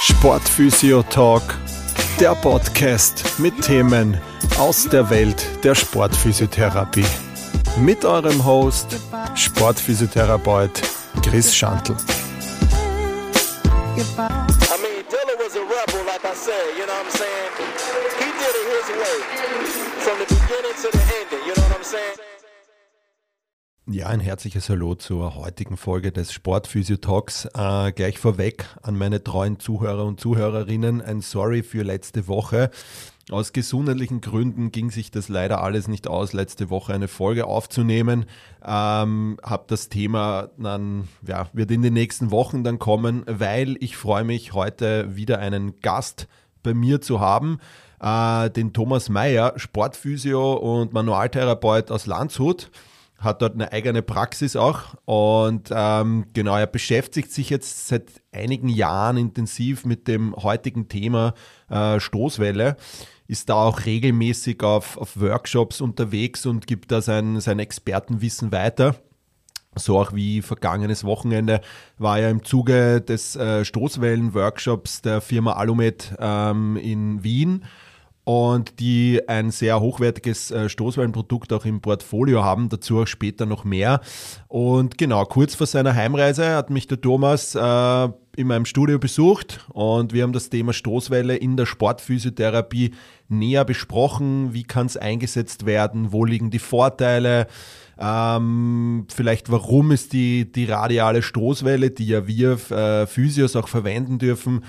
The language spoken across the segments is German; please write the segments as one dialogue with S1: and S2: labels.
S1: Sportphysio Talk, der Podcast mit Themen aus der Welt der Sportphysiotherapie. Mit eurem Host, Sportphysiotherapeut Chris Schantl.
S2: From the beginning to the ending,
S1: Ja, ein herzliches Hallo zur heutigen Folge des Sportphysio Talks. Äh, gleich vorweg an meine treuen Zuhörer und Zuhörerinnen ein Sorry für letzte Woche. Aus gesundheitlichen Gründen ging sich das leider alles nicht aus, letzte Woche eine Folge aufzunehmen. Ähm, hab das Thema dann, ja, wird in den nächsten Wochen dann kommen, weil ich freue mich heute wieder einen Gast bei mir zu haben, äh, den Thomas Meyer, Sportphysio und Manualtherapeut aus Landshut hat dort eine eigene Praxis auch. Und ähm, genau, er beschäftigt sich jetzt seit einigen Jahren intensiv mit dem heutigen Thema äh, Stoßwelle, ist da auch regelmäßig auf, auf Workshops unterwegs und gibt da sein, sein Expertenwissen weiter. So auch wie vergangenes Wochenende war er im Zuge des äh, Stoßwellen-Workshops der Firma Alumet ähm, in Wien und die ein sehr hochwertiges äh, Stoßwellenprodukt auch im Portfolio haben, dazu auch später noch mehr. Und genau, kurz vor seiner Heimreise hat mich der Thomas äh, in meinem Studio besucht und wir haben das Thema Stoßwelle in der Sportphysiotherapie näher besprochen. Wie kann es eingesetzt werden? Wo liegen die Vorteile? Ähm, vielleicht warum ist die, die radiale Stoßwelle, die ja wir äh, Physios auch verwenden dürfen,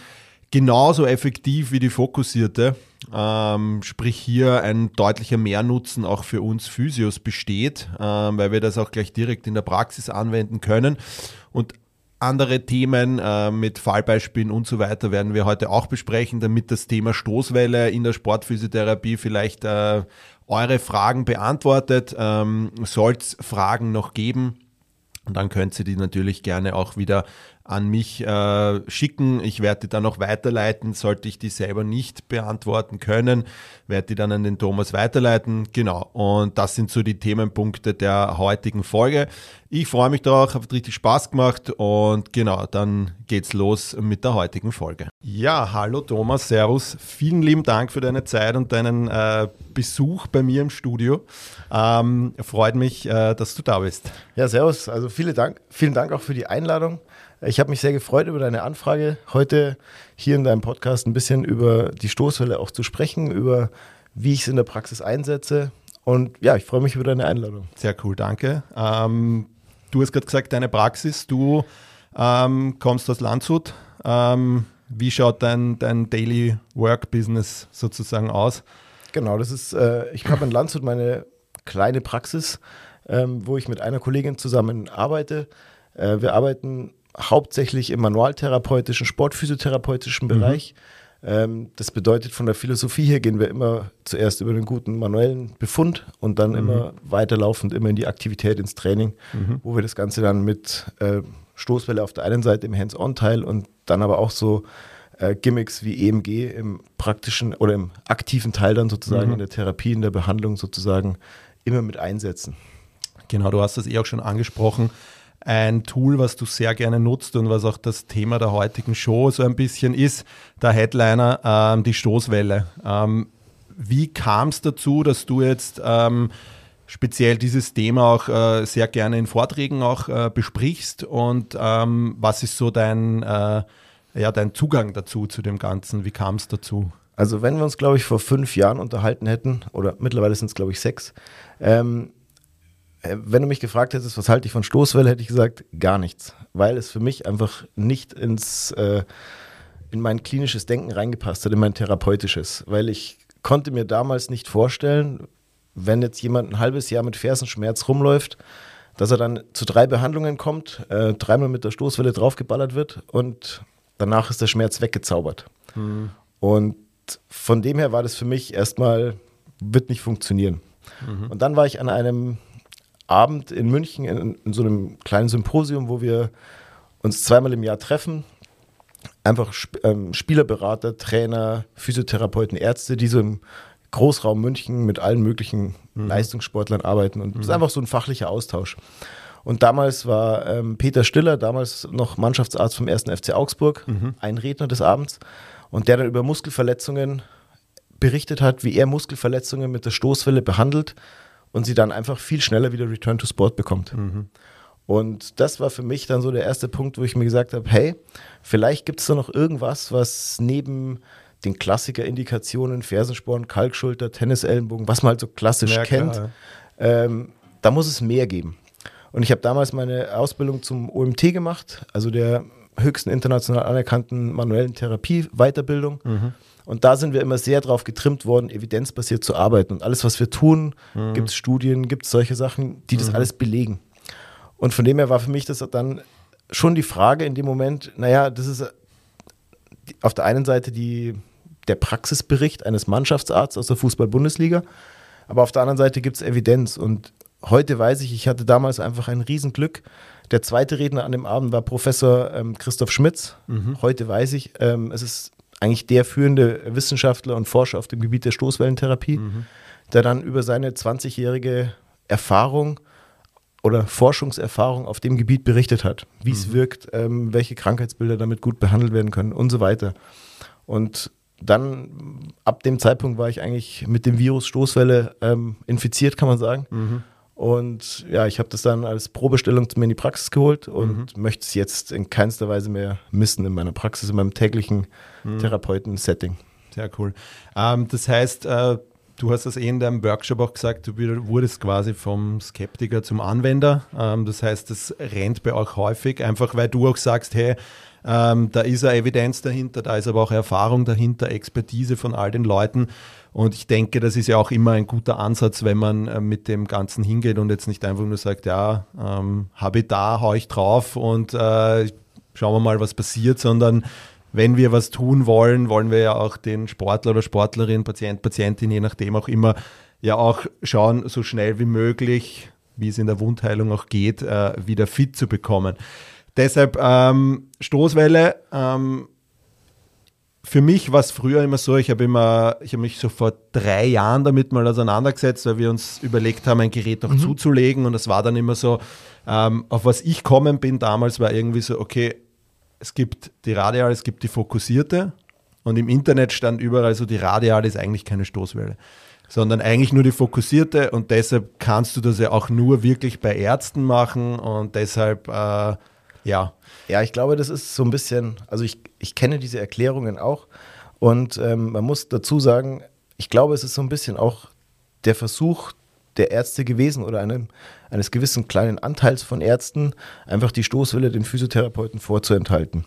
S1: genauso effektiv wie die fokussierte. Ähm, sprich hier ein deutlicher Mehrnutzen auch für uns Physios besteht, ähm, weil wir das auch gleich direkt in der Praxis anwenden können. Und andere Themen äh, mit Fallbeispielen und so weiter werden wir heute auch besprechen, damit das Thema Stoßwelle in der Sportphysiotherapie vielleicht äh, eure Fragen beantwortet. Ähm, Soll es Fragen noch geben? Und dann könnt ihr die natürlich gerne auch wieder an mich äh, schicken. Ich werde die dann auch weiterleiten. Sollte ich die selber nicht beantworten können, werde die dann an den Thomas weiterleiten. Genau. Und das sind so die Themenpunkte der heutigen Folge. Ich freue mich darauf, hat richtig Spaß gemacht und genau, dann geht's los mit der heutigen Folge. Ja, hallo Thomas, Servus. Vielen lieben Dank für deine Zeit und deinen äh, Besuch bei mir im Studio. Ähm, freut mich, äh, dass du da bist.
S3: Ja, servus. Also vielen Dank, vielen Dank auch für die Einladung. Ich habe mich sehr gefreut über deine Anfrage, heute hier in deinem Podcast ein bisschen über die Stoßwelle auch zu sprechen, über wie ich es in der Praxis einsetze. Und ja, ich freue mich über deine Einladung.
S1: Sehr cool, danke. Ähm, du hast gerade gesagt, deine Praxis, du ähm, kommst aus Landshut. Ähm, wie schaut dein, dein Daily Work Business sozusagen aus?
S3: Genau, das ist, äh, ich habe in Landshut meine kleine Praxis, ähm, wo ich mit einer Kollegin zusammen arbeite. Äh, wir arbeiten hauptsächlich im manualtherapeutischen, sportphysiotherapeutischen Bereich. Mhm. Ähm, das bedeutet, von der Philosophie her gehen wir immer zuerst über den guten manuellen Befund und dann mhm. immer weiterlaufend immer in die Aktivität, ins Training, mhm. wo wir das Ganze dann mit äh, Stoßwelle auf der einen Seite im Hands-on-Teil und dann aber auch so äh, Gimmicks wie EMG im praktischen oder im aktiven Teil dann sozusagen mhm. in der Therapie, in der Behandlung sozusagen immer mit einsetzen.
S1: Genau, du hast das eh auch schon angesprochen ein Tool, was du sehr gerne nutzt und was auch das Thema der heutigen Show so ein bisschen ist, der Headliner, ähm, die Stoßwelle. Ähm, wie kam es dazu, dass du jetzt ähm, speziell dieses Thema auch äh, sehr gerne in Vorträgen auch äh, besprichst und ähm, was ist so dein, äh, ja, dein Zugang dazu, zu dem Ganzen? Wie kam es dazu?
S3: Also wenn wir uns, glaube ich, vor fünf Jahren unterhalten hätten, oder mittlerweile sind es, glaube ich, sechs, ähm, äh, wenn du mich gefragt hättest, was halte ich von Stoßwelle, hätte ich gesagt, gar nichts. Weil es für mich einfach nicht ins, äh, in mein klinisches Denken reingepasst hat, in mein therapeutisches. Weil ich konnte mir damals nicht vorstellen, wenn jetzt jemand ein halbes Jahr mit Fersenschmerz rumläuft, dass er dann zu drei Behandlungen kommt, äh, dreimal mit der Stoßwelle draufgeballert wird und danach ist der Schmerz weggezaubert. Mhm. Und von dem her war das für mich erstmal, wird nicht funktionieren. Mhm. Und dann war ich an einem Abend in München in, in, so einem kleinen Symposium, wo wir uns zweimal im Jahr treffen. Einfach ähm, Spielerberater, Trainer, Physiotherapeuten, Ärzte, die so im Großraum München mit allen möglichen mhm. Leistungssportlern arbeiten. Und es mhm. ist einfach so ein fachlicher Austausch. Und damals war ähm, Peter Stiller, damals noch Mannschaftsarzt vom 1. FC Augsburg,
S1: Mhm.
S3: ein Redner des Abends und der dann über Muskelverletzungen berichtet hat, wie er Muskelverletzungen mit der Stoßwelle behandelt und sie dann einfach viel schneller wieder Return to Sport bekommt. Und das war für mich dann so der erste Punkt, wo ich mir gesagt habe, hey, vielleicht gibt es da noch irgendwas, was neben den Klassiker-Indikationen, Fersensporn, Kalkschulter, Tennisellenbogen, was man halt so klassisch
S1: Ja,
S3: kennt, ähm, da muss es mehr geben. Und ich habe damals meine Ausbildung zum OMT gemacht, also der höchsten international anerkannten manuellen Therapie-Weiterbildung. Und da sind wir immer sehr darauf getrimmt worden, evidenzbasiert zu arbeiten. Und alles, was wir tun, gibt es Studien, gibt es solche Sachen, die das alles belegen. Und von dem her war für mich das dann schon die Frage in dem Moment, naja, das ist die- auf der einen Seite die, der Praxisbericht eines Mannschaftsarztes aus der Fußball-Bundesliga, aber auf der anderen Seite gibt es Evidenz. Und heute weiß ich, ich hatte damals einfach ein Riesenglück. Der zweite Redner an dem Abend war Professor ähm, Christoph Schmitz. Heute weiß ich, ähm, es ist eigentlich der führende Wissenschaftler und Forscher auf dem Gebiet der Stoßwellentherapie, der dann über seine 20-jährige Erfahrung oder Forschungserfahrung auf dem Gebiet berichtet hat, wie es wirkt, ähm, welche Krankheitsbilder damit gut behandelt werden können und so weiter. Und dann ab dem Zeitpunkt war ich eigentlich mit dem Virus Stoßwelle ähm, infiziert, kann man sagen. Und ja, ich habe das dann als Probestellung zu mir in die Praxis geholt und möchte es jetzt in keinster Weise mehr missen in meiner Praxis, in meinem täglichen Therapeuten-Setting.
S1: Sehr cool. Ähm, das heißt, äh, du hast das eh in deinem Workshop auch gesagt, du wurdest quasi vom Skeptiker zum Anwender. Ähm, das heißt, das rennt bei euch häufig, einfach weil du auch sagst, hey, ähm, da ist eine Evidenz dahinter, da ist aber auch Erfahrung dahinter, Expertise von all den Leuten. Und ich denke, das ist ja auch immer ein guter Ansatz, wenn man äh, mit dem Ganzen hingeht und jetzt nicht einfach nur sagt, ja, ähm, habe ich da, hau ich drauf und äh, schauen wir mal, was passiert, sondern wenn wir was tun wollen, wollen wir ja auch den Sportler oder Sportlerin, Patient, Patientin, je nachdem auch immer, ja auch schauen, so schnell wie möglich, wie es in der Wundheilung auch geht, äh, wieder fit zu bekommen. Deshalb ähm, Stoßwelle. Ähm, für mich war es früher immer so, ich habe immer, ich habe mich so vor drei Jahren damit mal auseinandergesetzt, weil wir uns überlegt haben, ein Gerät noch zuzulegen und es war dann immer so, ähm, auf was ich kommen bin damals, war irgendwie so, okay, es gibt die Radial, es gibt die fokussierte und im Internet stand überall so, die Radial ist eigentlich keine Stoßwelle, sondern eigentlich nur die fokussierte und deshalb kannst du das ja auch nur wirklich bei Ärzten machen und deshalb, äh, ja,
S3: Ja, ich glaube, das ist so ein bisschen, also ich, ich kenne diese Erklärungen auch und ähm, man muss dazu sagen, ich glaube, es ist so ein bisschen auch der Versuch der Ärzte gewesen oder einem, eines gewissen kleinen Anteils von Ärzten, einfach die Stoßwelle den Physiotherapeuten vorzuenthalten.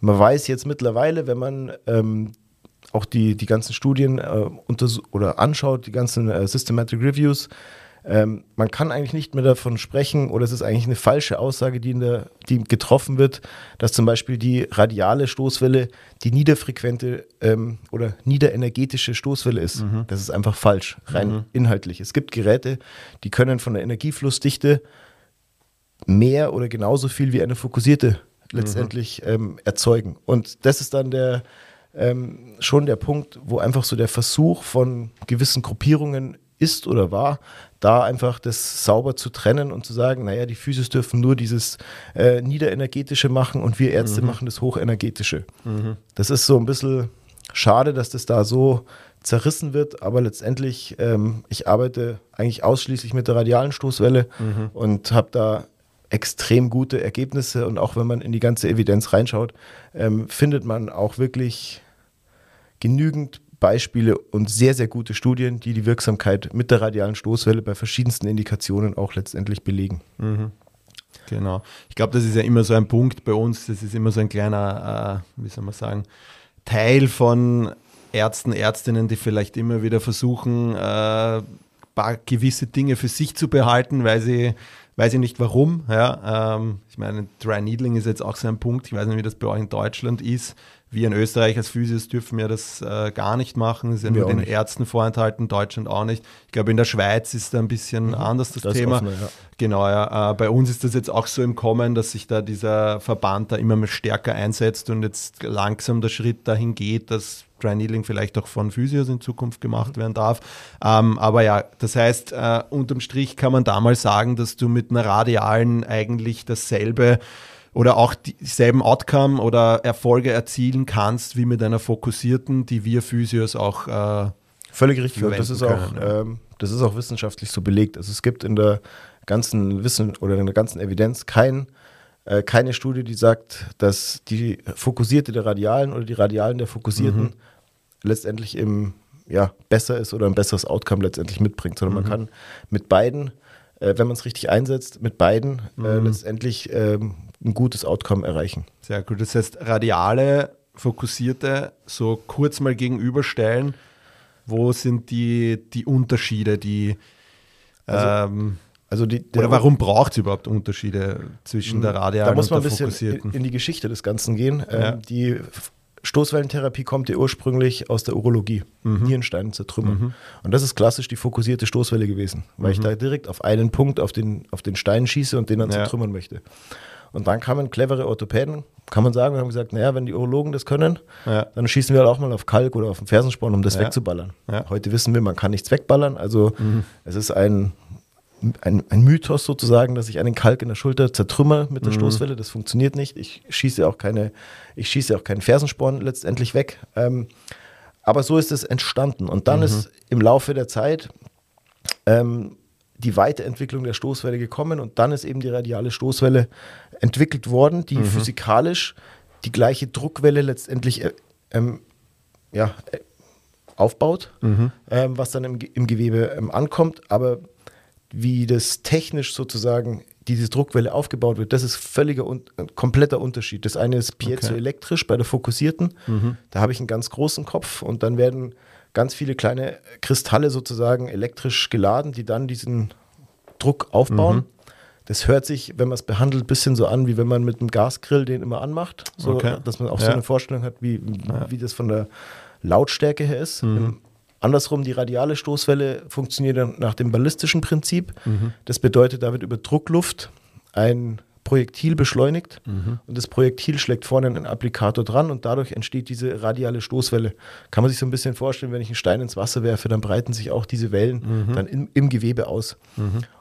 S3: Man weiß jetzt mittlerweile, wenn man ähm, auch die, die ganzen Studien äh, oder anschaut, die ganzen äh, Systematic Reviews, ähm, man kann eigentlich nicht mehr davon sprechen, oder es ist eigentlich eine falsche Aussage, die, in der, die getroffen wird, dass zum Beispiel die radiale Stoßwelle die niederfrequente ähm, oder niederenergetische Stoßwelle ist. Das ist einfach falsch, rein inhaltlich. Es gibt Geräte, die können von der Energieflussdichte mehr oder genauso viel wie eine fokussierte letztendlich ähm, erzeugen. Und das ist dann der ähm, schon der Punkt, wo einfach so der Versuch von gewissen Gruppierungen ist oder war, da einfach das sauber zu trennen und zu sagen, naja, die Physios dürfen nur dieses äh, Niederenergetische machen und wir Ärzte machen das Hochenergetische. Das ist so ein bisschen schade, dass das da so zerrissen wird, aber letztendlich, ähm, ich arbeite eigentlich ausschließlich mit der radialen Stoßwelle und habe da extrem gute Ergebnisse und auch wenn man in die ganze Evidenz reinschaut, ähm, findet man auch wirklich genügend Beispiele und sehr, sehr gute Studien, die die Wirksamkeit mit der radialen Stoßwelle bei verschiedensten Indikationen auch letztendlich belegen.
S1: Genau. Ich glaube, das ist ja immer so ein Punkt bei uns. Das ist immer so ein kleiner, äh, wie soll man sagen, Teil von Ärzten, Ärztinnen, die vielleicht immer wieder versuchen, äh, paar gewisse Dinge für sich zu behalten, weil sie, weiß ich nicht warum. Ja, ähm, ich meine, Dry Needling ist jetzt auch so ein Punkt. Ich weiß nicht, wie das bei euch in Deutschland ist. Wir in Österreich als Physios dürfen ja das äh, gar nicht machen. Das ist ja
S3: Wir
S1: nur den
S3: nicht.
S1: Ärzten vorenthalten, in Deutschland auch nicht. Ich glaube, in der Schweiz ist da ein bisschen anders das,
S3: Mhm. Das
S1: Thema.
S3: offener, ja.
S1: Genau, ja. Äh, bei uns ist das jetzt auch so im Kommen, dass sich da dieser Verband da immer mehr stärker einsetzt und jetzt langsam der Schritt dahin geht, dass Dry Needling vielleicht auch von Physios in Zukunft gemacht werden darf. Ähm, aber ja, das heißt, äh, unterm Strich kann man da mal sagen, dass du mit einer Radialen eigentlich dasselbe oder auch dieselben Outcome oder Erfolge erzielen kannst, wie mit einer fokussierten, die wir Physios auch äh,
S3: Völlig richtig. Das ist, auch, ähm, das ist auch wissenschaftlich so belegt. Also es gibt in der ganzen Wissen oder in der ganzen Evidenz kein, äh, keine Studie, die sagt, dass die fokussierte der Radialen oder die Radialen der Fokussierten
S1: Mhm.
S3: letztendlich im, ja, besser ist oder ein besseres Outcome letztendlich mitbringt, sondern
S1: Mhm.
S3: man kann mit beiden, äh, wenn man es richtig einsetzt, mit beiden äh,
S1: Mhm.
S3: letztendlich ähm, ein gutes Outcome erreichen.
S1: Sehr gut. Das heißt, radiale, fokussierte, so kurz mal gegenüberstellen. Wo sind die, die Unterschiede, die
S3: Also,
S1: ähm,
S3: Also die, der-
S1: oder warum braucht es überhaupt Unterschiede zwischen der radialen
S3: Da muss man
S1: und
S3: ein
S1: der
S3: bisschen
S1: fokussierten?
S3: in, die Geschichte des Ganzen gehen. Ähm,
S1: Ja.
S3: Die Stoßwellentherapie kommt ja ursprünglich aus der Urologie,
S1: Mhm.
S3: Nierensteine zertrümmern. Und das ist klassisch die fokussierte Stoßwelle gewesen, weil ich da direkt auf einen Punkt, auf den, auf den Stein schieße und den dann
S1: Mhm. Ja.
S3: zertrümmern möchte. Und dann kamen clevere Orthopäden, kann man sagen, und haben gesagt, naja, wenn die Urologen das können,
S1: Ja.
S3: dann schießen wir halt auch mal auf Kalk oder auf den Fersensporn, um das
S1: Ja.
S3: wegzuballern.
S1: Ja. Mhm.
S3: Heute wissen wir, man kann nichts wegballern. Also es ist ein, ein, ein Mythos sozusagen, dass ich einen Kalk in der Schulter zertrümmer mit der Stoßwelle. Das funktioniert nicht. Ich schieße auch keine, ich schieße auch keinen Fersensporn letztendlich weg. Ähm, aber so ist es entstanden. Und dann ist im Laufe der Zeit ähm, die Weiterentwicklung der Stoßwelle gekommen und dann ist eben die radiale Stoßwelle entwickelt worden, die physikalisch die gleiche Druckwelle letztendlich äh, ähm, ja, äh, aufbaut, ähm, was dann im, im Gewebe ähm, ankommt. Aber wie das technisch sozusagen diese Druckwelle aufgebaut wird, das ist völliger un ein kompletter Unterschied. Das eine ist piezoelektrisch bei der fokussierten. Da habe ich einen ganz großen Kopf und dann werden ganz viele kleine Kristalle sozusagen elektrisch geladen, die dann diesen Druck aufbauen. Das hört sich, wenn man es behandelt, ein bisschen so an, wie wenn man mit einem Gasgrill den immer anmacht. So,
S1: Okay.
S3: Dass man auch so
S1: Ja.
S3: eine Vorstellung hat, wie, wie das von der Lautstärke her ist. Im, andersrum, die radiale Stoßwelle funktioniert dann nach dem ballistischen Prinzip. Das bedeutet, da wird über Druckluft ein Projektil beschleunigt und das Projektil schlägt vorne einen Applikator dran und dadurch entsteht diese radiale Stoßwelle. Kann man sich so ein bisschen vorstellen, wenn ich einen Stein ins Wasser werfe, dann breiten sich auch diese Wellen dann im, im Gewebe aus.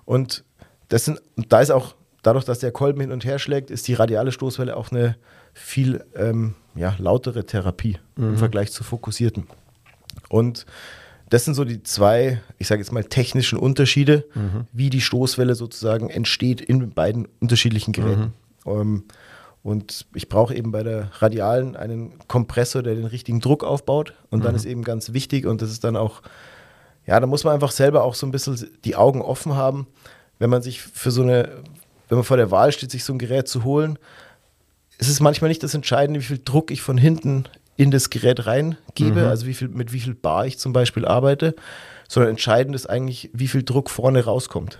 S3: Und das sind, und da ist auch, dadurch, dass der Kolben hin und her schlägt, ist die radiale Stoßwelle auch eine viel ähm, ja, lautere Therapie im Vergleich zur fokussierten. Und das sind so die zwei, ich sage jetzt mal, technischen Unterschiede, wie die Stoßwelle sozusagen entsteht in beiden unterschiedlichen Geräten. Ähm, und ich brauche eben bei der Radialen einen Kompressor, der den richtigen Druck aufbaut. Und dann ist eben ganz wichtig, und das ist dann auch, ja, da muss man einfach selber auch so ein bisschen die Augen offen haben, wenn man sich für so eine, wenn man vor der Wahl steht, sich so ein Gerät zu holen. Es ist manchmal nicht das Entscheidende, wie viel Druck ich von hinten in das Gerät reingebe, also wie viel, mit wie viel Bar ich zum Beispiel arbeite, sondern entscheidend ist eigentlich, wie viel Druck vorne rauskommt.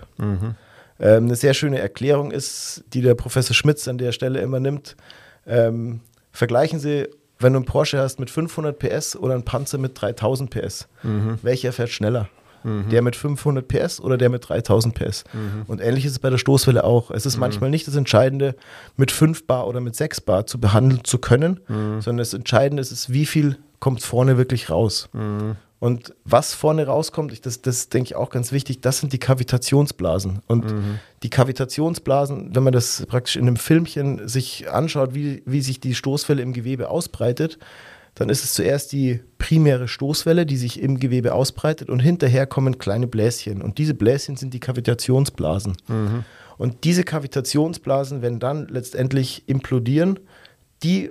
S3: Ähm, eine sehr schöne Erklärung ist, die der Professor Schmitz an der Stelle immer nimmt. Ähm, vergleichen Sie, wenn du einen Porsche hast mit 500 PS oder einen Panzer mit 3000 PS, welcher fährt schneller? Der mit 500 PS oder der mit 3000 PS? Und ähnlich ist es bei der Stoßwelle auch. Es ist manchmal nicht das Entscheidende, mit 5 Bar oder mit 6 Bar zu behandeln zu können, sondern das Entscheidende ist, wie viel kommt vorne wirklich raus. Und was vorne rauskommt, ich, das, das denke ich auch ganz wichtig, das sind die Kavitationsblasen. Und die Kavitationsblasen, wenn man das praktisch in einem Filmchen sich anschaut, wie, wie sich die Stoßwelle im Gewebe ausbreitet, dann ist es zuerst die primäre Stoßwelle, die sich im Gewebe ausbreitet und hinterher kommen kleine Bläschen. Und diese Bläschen sind die Kavitationsblasen. Und diese Kavitationsblasen, wenn dann letztendlich implodieren, die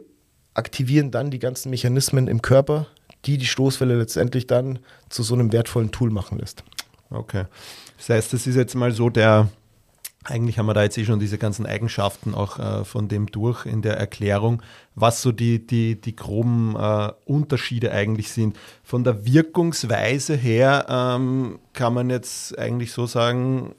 S3: aktivieren dann die ganzen Mechanismen im Körper, die die Stoßwelle letztendlich dann zu so einem wertvollen Tool machen lässt.
S1: Okay. Das heißt, das ist jetzt mal so der, eigentlich haben wir da jetzt eh schon diese ganzen Eigenschaften auch äh, von dem durch in der Erklärung, was so die, die, die groben äh, Unterschiede eigentlich sind. Von der Wirkungsweise her ähm, kann man jetzt eigentlich so sagen,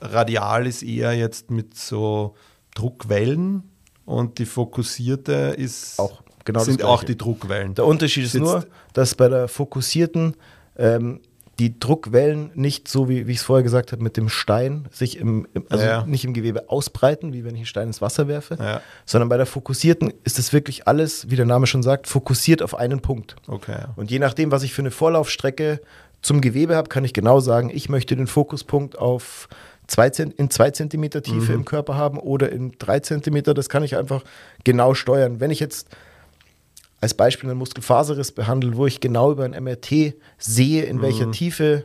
S1: radial ist eher jetzt mit so Druckwellen und die fokussierte ist
S3: Auch genau
S1: sind auch die Druckwellen.
S3: Der Unterschied ist
S1: Sitzt-
S3: nur, dass bei der fokussierten ähm, die Druckwellen nicht so, wie, wie ich es vorher gesagt habe, mit dem Stein sich im, im also
S1: Ja.
S3: nicht im Gewebe ausbreiten, wie wenn ich einen Stein ins Wasser werfe,
S1: Ja.
S3: sondern bei der fokussierten ist es wirklich alles, wie der Name schon sagt, fokussiert auf einen Punkt.
S1: Okay.
S3: Und je nachdem, was ich für eine Vorlaufstrecke zum Gewebe habe, kann ich genau sagen, ich möchte den Fokuspunkt auf zwei in zwei Zentimeter Tiefe im Körper haben oder in drei Zentimeter. Das kann ich einfach genau steuern. Wenn ich jetzt als Beispiel einen Muskelfaserriss behandle, wo ich genau über ein MRT sehe, in welcher Tiefe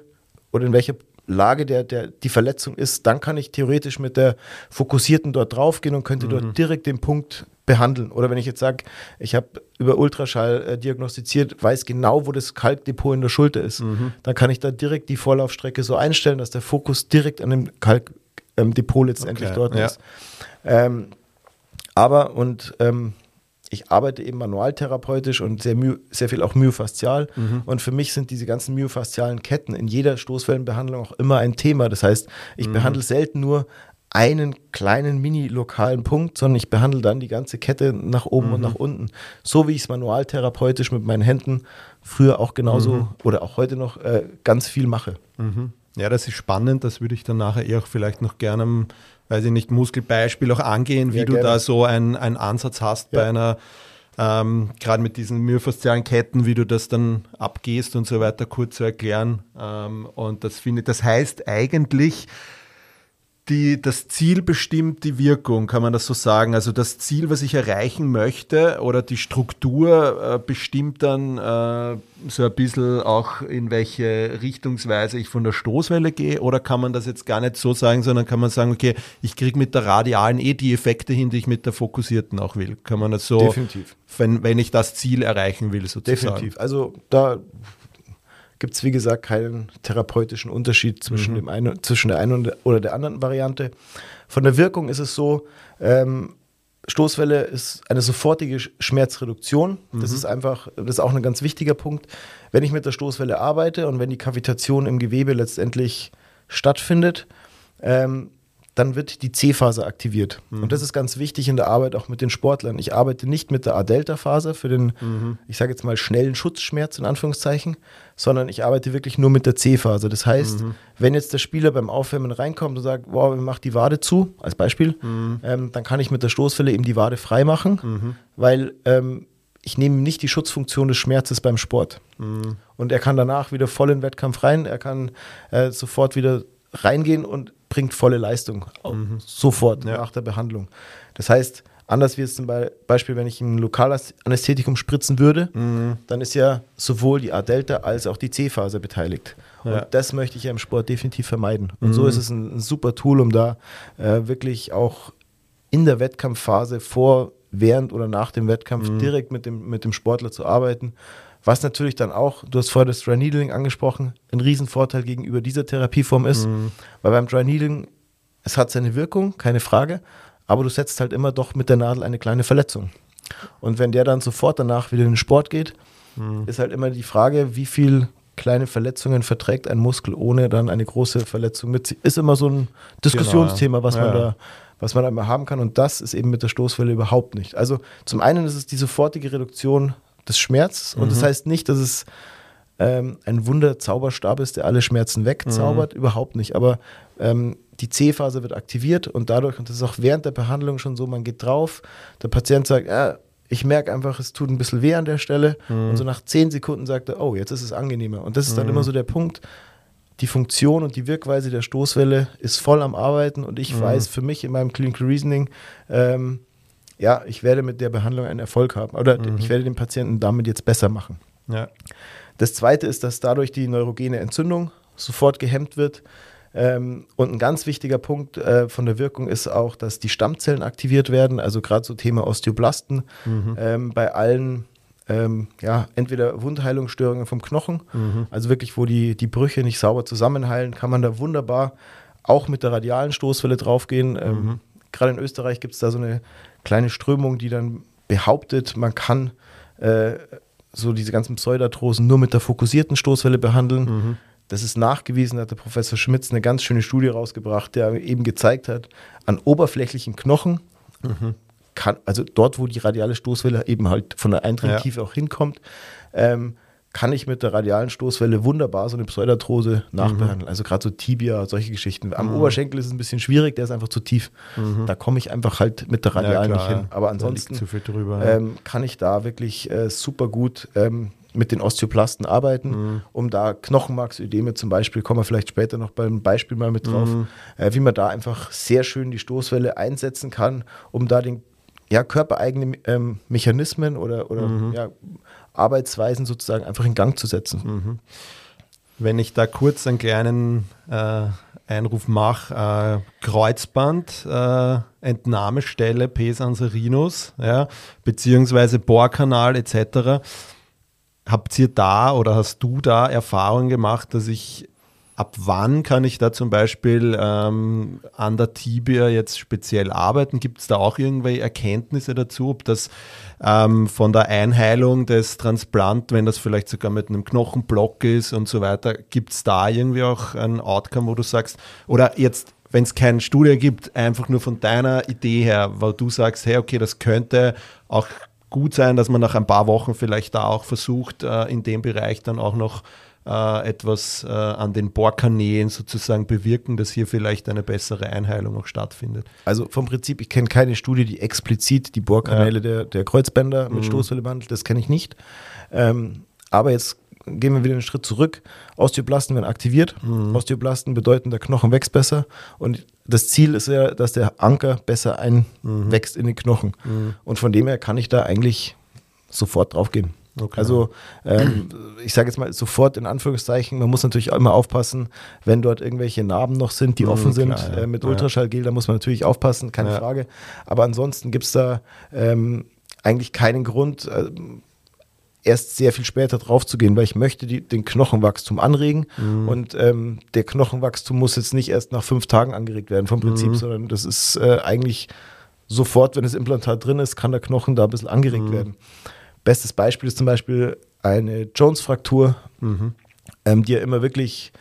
S3: oder in welcher Lage der, der, die Verletzung ist, dann kann ich theoretisch mit der Fokussierten dort draufgehen und könnte dort direkt den Punkt behandeln. Oder wenn ich jetzt sage, ich habe über Ultraschall äh, diagnostiziert, weiß genau, wo das Kalkdepot in der Schulter ist, dann kann ich da direkt die Vorlaufstrecke so einstellen, dass der Fokus direkt an dem Kalkdepot letztendlich
S1: Okay,
S3: dort
S1: ja.
S3: ist. Ähm, aber und ähm, ich arbeite eben manualtherapeutisch und sehr, sehr viel auch myofaszial.
S1: Mhm.
S3: Und für mich sind diese ganzen myofaszialen Ketten in jeder Stoßwellenbehandlung auch immer ein Thema. Das heißt, ich
S1: Mhm.
S3: behandle selten nur einen kleinen mini-lokalen Punkt, sondern ich behandle dann die ganze Kette nach oben
S1: Mhm.
S3: und nach unten. So wie ich es manualtherapeutisch mit meinen Händen früher auch genauso
S1: Mhm.
S3: oder auch heute noch äh, ganz viel mache.
S1: Ja, das ist spannend. Das würde ich dann nachher eher auch vielleicht noch gerne weiß ich nicht, Muskelbeispiel auch angehen, wie
S3: Ja,
S1: du
S3: gerne.
S1: da so einen, einen Ansatz hast bei
S3: Ja.
S1: einer, ähm, gerade mit diesen myofaszialen Ketten, wie du das dann abgehst und so weiter, kurz zu erklären. Ähm, und das finde das heißt eigentlich, die, das Ziel bestimmt die Wirkung, kann man das so sagen? Also das Ziel, was ich erreichen möchte oder die Struktur äh, bestimmt dann äh, so ein bisschen auch, in welche Richtungsweise ich von der Stoßwelle gehe? Oder kann man das jetzt gar nicht so sagen, sondern kann man sagen, okay, ich kriege mit der radialen eh die Effekte hin, die ich mit der fokussierten auch will? Kann man das so,
S3: Definitiv.
S1: Wenn, wenn ich das Ziel erreichen will, sozusagen?
S3: Definitiv. Also da gibt es, wie gesagt, keinen therapeutischen Unterschied zwischen, dem einen, zwischen der einen oder der anderen Variante. Von der Wirkung ist es so, ähm, Stoßwelle ist eine sofortige Sch- Schmerzreduktion. Das ist einfach, das ist auch ein ganz wichtiger Punkt. Wenn ich mit der Stoßwelle arbeite und wenn die Kavitation im Gewebe letztendlich stattfindet, ähm, dann wird die C-Faser aktiviert. Und das ist ganz wichtig in der Arbeit auch mit den Sportlern. Ich arbeite nicht mit der A-Delta-Faser für den, ich sage jetzt mal, schnellen Schutzschmerz in Anführungszeichen, sondern ich arbeite wirklich nur mit der C-Faser. Das heißt, wenn jetzt der Spieler beim Aufwärmen reinkommt und sagt, wow, wir machen die Wade zu, als Beispiel, ähm, dann kann ich mit der Stoßwelle eben die Wade frei machen, weil ähm, ich nehme nicht die Schutzfunktion des Schmerzes beim Sport. Und er kann danach wieder voll in den Wettkampf rein, er kann äh, sofort wieder reingehen und bringt volle Leistung. Au- Sofort
S1: Ja.
S3: nach der Behandlung. Das heißt, anders wie es zum Be- Beispiel, wenn ich ein Lokalanästhetikum spritzen würde, dann ist ja sowohl die A-Delta als auch die C-Phase beteiligt.
S1: Ja.
S3: Und das möchte ich ja im Sport definitiv vermeiden. Und so ist es ein, ein super Tool, um da äh, wirklich auch in der Wettkampfphase vor, während oder nach dem Wettkampf direkt mit dem, mit dem Sportler zu arbeiten. Was natürlich dann auch, du hast vorher das Dry Needling angesprochen, ein Riesenvorteil gegenüber dieser Therapieform ist, weil beim Dry Needling, es hat seine Wirkung, keine Frage, aber du setzt halt immer doch mit der Nadel eine kleine Verletzung. Und wenn der dann sofort danach wieder in den Sport geht, ist halt immer die Frage, wie viel kleine Verletzungen verträgt ein Muskel, ohne dann eine große Verletzung mit sich. Ist immer so ein Diskussionsthema, was
S1: Ja,
S3: man da was man immer haben kann. Und das ist eben mit der Stoßwelle überhaupt nicht. Also zum einen ist es die sofortige Reduktion des Schmerzes. Und
S1: Mhm.
S3: das heißt nicht, dass es ähm, ein Wunder-Zauberstab ist, der alle Schmerzen wegzaubert.
S1: Mhm.
S3: Überhaupt nicht. Aber ähm, die C-Phase wird aktiviert und dadurch, und das ist auch während der Behandlung schon so, man geht drauf, der Patient sagt, ja, ich merke einfach, es tut ein bisschen weh an der Stelle.
S1: Mhm.
S3: Und so nach zehn Sekunden sagt er, oh, jetzt ist es angenehmer. Und das ist dann immer so der Punkt, die Funktion und die Wirkweise der Stoßwelle ist voll am Arbeiten und ich weiß für mich in meinem Clinical Reasoning, ähm, ja, ich werde mit der Behandlung einen Erfolg haben oder ich werde den Patienten damit jetzt besser machen.
S1: Ja.
S3: Das zweite ist, dass dadurch die neurogene Entzündung sofort gehemmt wird. Ähm, und ein ganz wichtiger Punkt äh, von der Wirkung ist auch, dass die Stammzellen aktiviert werden, also gerade so Thema Osteoblasten ähm, bei allen ähm, ja, entweder Wundheilungsstörungen vom Knochen, also wirklich, wo die, die Brüche nicht sauber zusammenheilen, kann man da wunderbar auch mit der radialen Stoßwelle draufgehen. Ähm, Gerade in Österreich gibt es da so eine kleine Strömung, die dann behauptet, man kann äh, so diese ganzen Pseudarthrosen nur mit der fokussierten Stoßwelle behandeln. Das ist nachgewiesen, hat der Professor Schmitz eine ganz schöne Studie rausgebracht, der eben gezeigt hat, an oberflächlichen Knochen kann, also dort, wo die radiale Stoßwelle eben halt von der Eindringtiefe ja. auch hinkommt, ähm, kann ich mit der radialen Stoßwelle wunderbar so eine Pseudarthrose nachbehandeln. Mhm. Also gerade so Tibia, solche Geschichten. Am mhm. Oberschenkel ist es ein bisschen schwierig, der ist einfach zu tief. Mhm. Da komme ich einfach halt mit der radialen ja, nicht hin. Aber ansonsten drüber, ähm, kann ich da wirklich äh, super gut ähm, mit den Osteoplasten arbeiten, mhm. um da Knochenmarksödeme zum Beispiel, kommen wir vielleicht später noch beim Beispiel mal mit drauf, mhm. äh, wie man da einfach sehr schön die Stoßwelle einsetzen kann, um da den ja, körpereigene ähm, Mechanismen oder, oder mhm. ja, Arbeitsweisen sozusagen einfach in Gang zu setzen. Mhm.
S1: Wenn ich da kurz einen kleinen äh, Einruf mache, äh, Kreuzband, äh, Entnahmestelle Pesanserinus, ja, beziehungsweise Bohrkanal etc. Habt ihr da oder hast du da Erfahrungen gemacht, dass ich ab wann kann ich da zum Beispiel ähm, an der Tibia jetzt speziell arbeiten? Gibt es da auch irgendwelche Erkenntnisse dazu, ob das ähm, von der Einheilung des Transplant, wenn das vielleicht sogar mit einem Knochenblock ist und so weiter, gibt es da irgendwie auch ein Outcome, wo du sagst, oder jetzt wenn es keine Studie gibt, einfach nur von deiner Idee her, weil du sagst, hey, okay, das könnte auch gut sein, dass man nach ein paar Wochen vielleicht da auch versucht, äh, in dem Bereich dann auch noch äh, etwas äh, an den Bohrkanälen sozusagen bewirken, dass hier vielleicht eine bessere Einheilung auch stattfindet.
S3: Also vom Prinzip, ich kenne keine Studie, die explizit die Bohrkanäle ja. der, der Kreuzbänder mit mhm. Stoßwelle behandelt, das kenne ich nicht. Ähm, aber jetzt gehen wir wieder einen Schritt zurück. Osteoblasten werden aktiviert. Mhm. Osteoblasten bedeuten, der Knochen wächst besser. Und das Ziel ist ja, dass der Anker besser einwächst mhm. in den Knochen. Mhm. Und von dem her kann ich da eigentlich sofort drauf gehen. Okay. Also ähm, ich sage jetzt mal sofort in Anführungszeichen, man muss natürlich auch immer aufpassen, wenn dort irgendwelche Narben noch sind, die mhm, offen sind klar, ja. äh, mit Ultraschallgel, da muss man natürlich aufpassen, keine ja. Frage. Aber ansonsten gibt es da ähm, eigentlich keinen Grund, äh, erst sehr viel später drauf zu gehen, weil ich möchte die, den Knochenwachstum anregen mhm. und ähm, der Knochenwachstum muss jetzt nicht erst nach fünf Tagen angeregt werden vom Prinzip, mhm. sondern das ist äh, eigentlich sofort, wenn das Implantat drin ist, kann der Knochen da ein bisschen angeregt mhm. werden. Bestes Beispiel ist zum Beispiel eine Jones-Fraktur, mhm. ähm, die ja immer wirklich,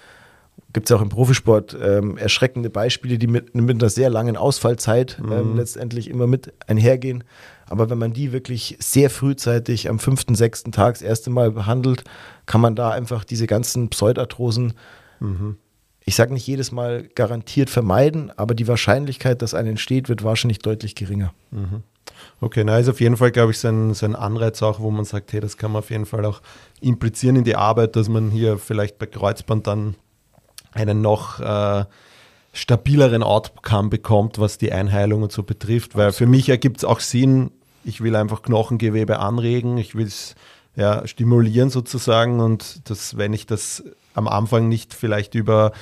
S3: gibt es ja auch im Profisport, ähm, erschreckende Beispiele, die mit, mit, einer sehr langen Ausfallzeit mhm. ähm, letztendlich immer mit einhergehen. Aber wenn man die wirklich sehr frühzeitig am fünften, sechsten Tag das erste Mal behandelt, kann man da einfach diese ganzen Pseudarthrosen, mhm. ich sage nicht jedes Mal garantiert vermeiden, aber die Wahrscheinlichkeit, dass eine entsteht, wird wahrscheinlich deutlich geringer.
S1: Mhm. Okay, na, ist auf jeden Fall, glaube ich, so ein, so ein Anreiz auch, wo man sagt, hey, das kann man auf jeden Fall auch implizieren in die Arbeit, dass man hier vielleicht bei Kreuzband dann einen noch äh, stabileren Outcome bekommt, was die Einheilung und so betrifft. Weil für mich ergibt es auch Sinn, ich will einfach Knochengewebe anregen, ich will es ja, stimulieren sozusagen und das, wenn ich das am Anfang nicht vielleicht über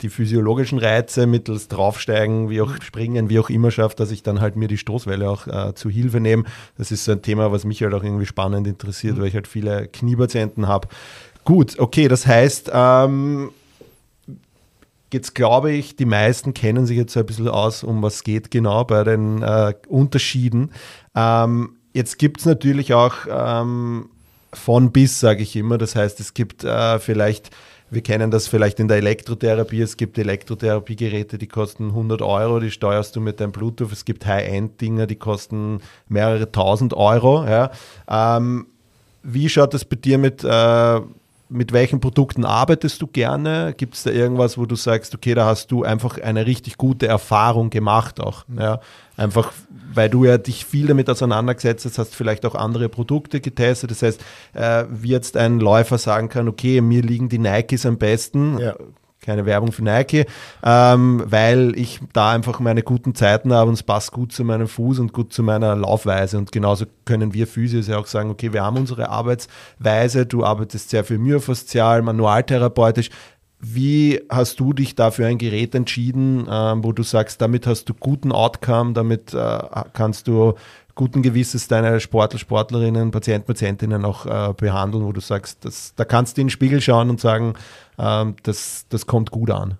S1: die physiologischen Reize mittels draufsteigen, wie auch springen, wie auch immer schafft, dass ich dann halt mir die Stoßwelle auch äh, zu Hilfe nehme. Das ist so ein Thema, was mich halt auch irgendwie spannend interessiert, mhm. weil ich halt viele Kniepatienten habe. Gut, okay, das heißt, ähm, jetzt glaube ich, die meisten kennen sich jetzt so ein bisschen aus, um was geht genau bei den äh, Unterschieden. Ähm, jetzt gibt es natürlich auch ähm, von bis, sage ich immer. Das heißt, es gibt äh, vielleicht wir kennen das vielleicht in der Elektrotherapie. Es gibt Elektrotherapiegeräte, die kosten 100 Euro, die steuerst du mit deinem Bluetooth. Es gibt High-End-Dinger, die kosten mehrere tausend Euro. Ja. Ähm, wie schaut es bei dir mit, äh, mit welchen Produkten arbeitest du gerne? Gibt es da irgendwas, wo du sagst, okay, da hast du einfach eine richtig gute Erfahrung gemacht auch? Ja? Einfach, weil du ja dich viel damit auseinandergesetzt hast, hast vielleicht auch andere Produkte getestet. Das heißt, äh, wie jetzt ein Läufer sagen kann, okay, mir liegen die Nikes am besten. Ja keine Werbung für Nike, ähm, weil ich da einfach meine guten Zeiten habe und es passt gut zu meinem Fuß und gut zu meiner Laufweise. Und genauso können wir Physios ja auch sagen, okay, wir haben unsere Arbeitsweise, du arbeitest sehr viel myofaszial, manualtherapeutisch. Wie hast du dich da für ein Gerät entschieden, ähm, wo du sagst, damit hast du guten Outcome, damit äh, kannst du guten Gewisses deine Sportler, Sportlerinnen, Patienten, Patientinnen auch äh, behandeln, wo du sagst, das, da kannst du in den Spiegel schauen und sagen, ähm, das, das kommt gut an?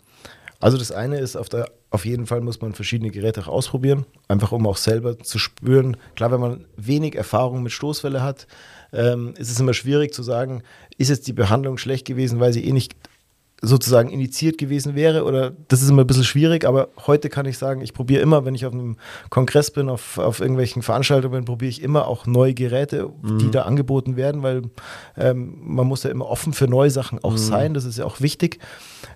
S3: Also das eine ist, auf, der, auf jeden Fall muss man verschiedene Geräte auch ausprobieren, einfach um auch selber zu spüren. Klar, wenn man wenig Erfahrung mit Stoßwelle hat, ähm, ist es immer schwierig zu sagen, ist jetzt die Behandlung schlecht gewesen, weil sie eh nicht sozusagen initiiert gewesen wäre oder das ist immer ein bisschen schwierig, aber heute kann ich sagen, ich probiere immer, wenn ich auf einem Kongress bin, auf, auf irgendwelchen Veranstaltungen bin, probiere ich immer auch neue Geräte, mhm. die da angeboten werden, weil ähm, man muss ja immer offen für neue Sachen auch mhm. sein, das ist ja auch wichtig.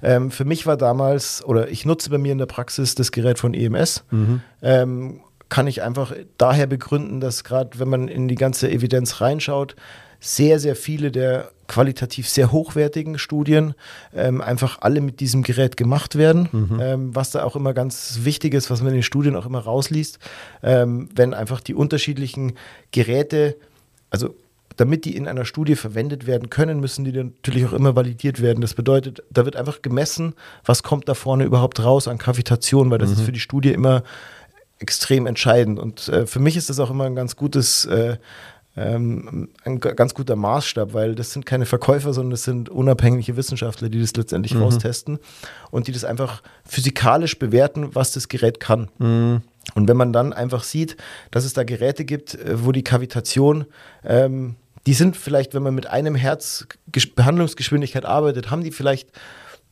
S3: Ähm, für mich war damals, oder ich nutze bei mir in der Praxis das Gerät von EMS. Mhm. Ähm, kann ich einfach daher begründen, dass gerade wenn man in die ganze Evidenz reinschaut, sehr, sehr viele der qualitativ sehr hochwertigen Studien ähm, einfach alle mit diesem Gerät gemacht werden. Mhm. Ähm, was da auch immer ganz wichtig ist, was man in den Studien auch immer rausliest, ähm, wenn einfach die unterschiedlichen Geräte, also damit die in einer Studie verwendet werden können, müssen die natürlich auch immer validiert werden. Das bedeutet, da wird einfach gemessen, was kommt da vorne überhaupt raus an Kavitation, weil das mhm. ist für die Studie immer extrem entscheidend. Und äh, für mich ist das auch immer ein ganz gutes äh, ähm, ein ganz guter Maßstab, weil das sind keine Verkäufer, sondern das sind unabhängige Wissenschaftler, die das letztendlich mhm. raustesten und die das einfach physikalisch bewerten, was das Gerät kann. Mhm. Und wenn man dann einfach sieht, dass es da Geräte gibt, äh, wo die Kavitation, ähm, die sind vielleicht, wenn man mit einem Herz Behandlungsgeschwindigkeit arbeitet, haben die vielleicht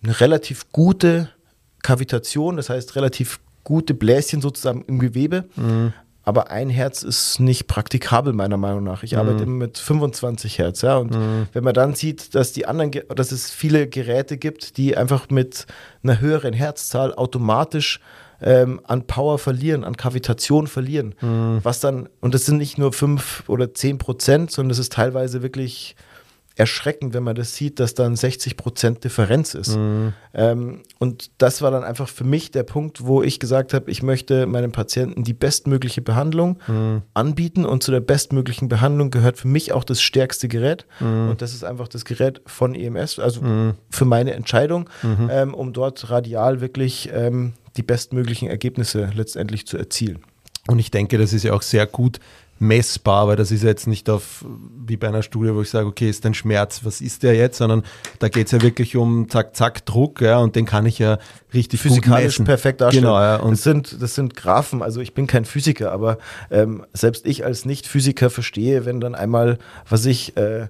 S3: eine relativ gute Kavitation, das heißt relativ gute Bläschen sozusagen im Gewebe. Mhm aber ein Herz ist nicht praktikabel, meiner Meinung nach. Ich mhm. arbeite immer mit 25 Hertz, ja. Und mhm. wenn man dann sieht, dass die anderen, dass es viele Geräte gibt, die einfach mit einer höheren Herzzahl automatisch ähm, an Power verlieren, an Kavitation verlieren, mhm. was dann, und das sind nicht nur 5 oder 10 Prozent, sondern das ist teilweise wirklich erschreckend, wenn man das sieht, dass da ein 60 Prozent Differenz ist. Mhm. Ähm, und das war dann einfach für mich der Punkt, wo ich gesagt habe, ich möchte meinem Patienten die bestmögliche Behandlung mhm. anbieten und zu der bestmöglichen Behandlung gehört für mich auch das stärkste Gerät mhm. und das ist einfach das Gerät von EMS, also mhm. für meine Entscheidung, mhm. ähm, um dort radial wirklich ähm, die bestmöglichen Ergebnisse letztendlich zu erzielen.
S1: Und ich denke, das ist ja auch sehr gut messbar, weil das ist jetzt nicht auf, wie bei einer Studie, wo ich sage, okay, ist ein Schmerz, was ist der jetzt, sondern da geht es ja wirklich um Zack, Zack, Druck, ja, und den kann ich ja richtig
S3: physikalisch perfekt darstellen. Genau, ja, und das sind, das sind Graphen, also ich bin kein Physiker, aber ähm, selbst ich als Nicht-Physiker verstehe, wenn dann einmal, was ich, äh, äh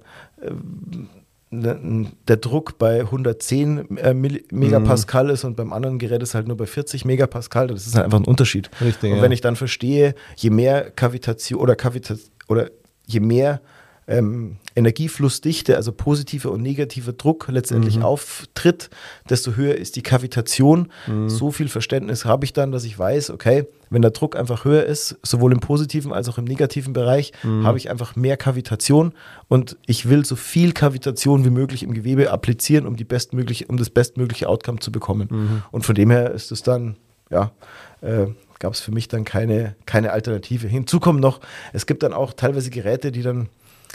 S3: der Druck bei 110 äh, Megapascal mhm. ist und beim anderen Gerät ist halt nur bei 40 Megapascal. Das ist halt einfach ein Unterschied. Richtig, und wenn ja. ich dann verstehe, je mehr Kavitation oder Kavitation oder je mehr ähm, Energieflussdichte, also positiver und negativer Druck letztendlich mhm. auftritt, desto höher ist die Kavitation. Mhm. So viel Verständnis habe ich dann, dass ich weiß, okay, wenn der Druck einfach höher ist, sowohl im positiven als auch im negativen Bereich, mhm. habe ich einfach mehr Kavitation und ich will so viel Kavitation wie möglich im Gewebe applizieren, um, die bestmögliche, um das bestmögliche Outcome zu bekommen. Mhm. Und von dem her ist es dann, ja, äh, gab es für mich dann keine, keine Alternative. Hinzu kommt noch, es gibt dann auch teilweise Geräte, die dann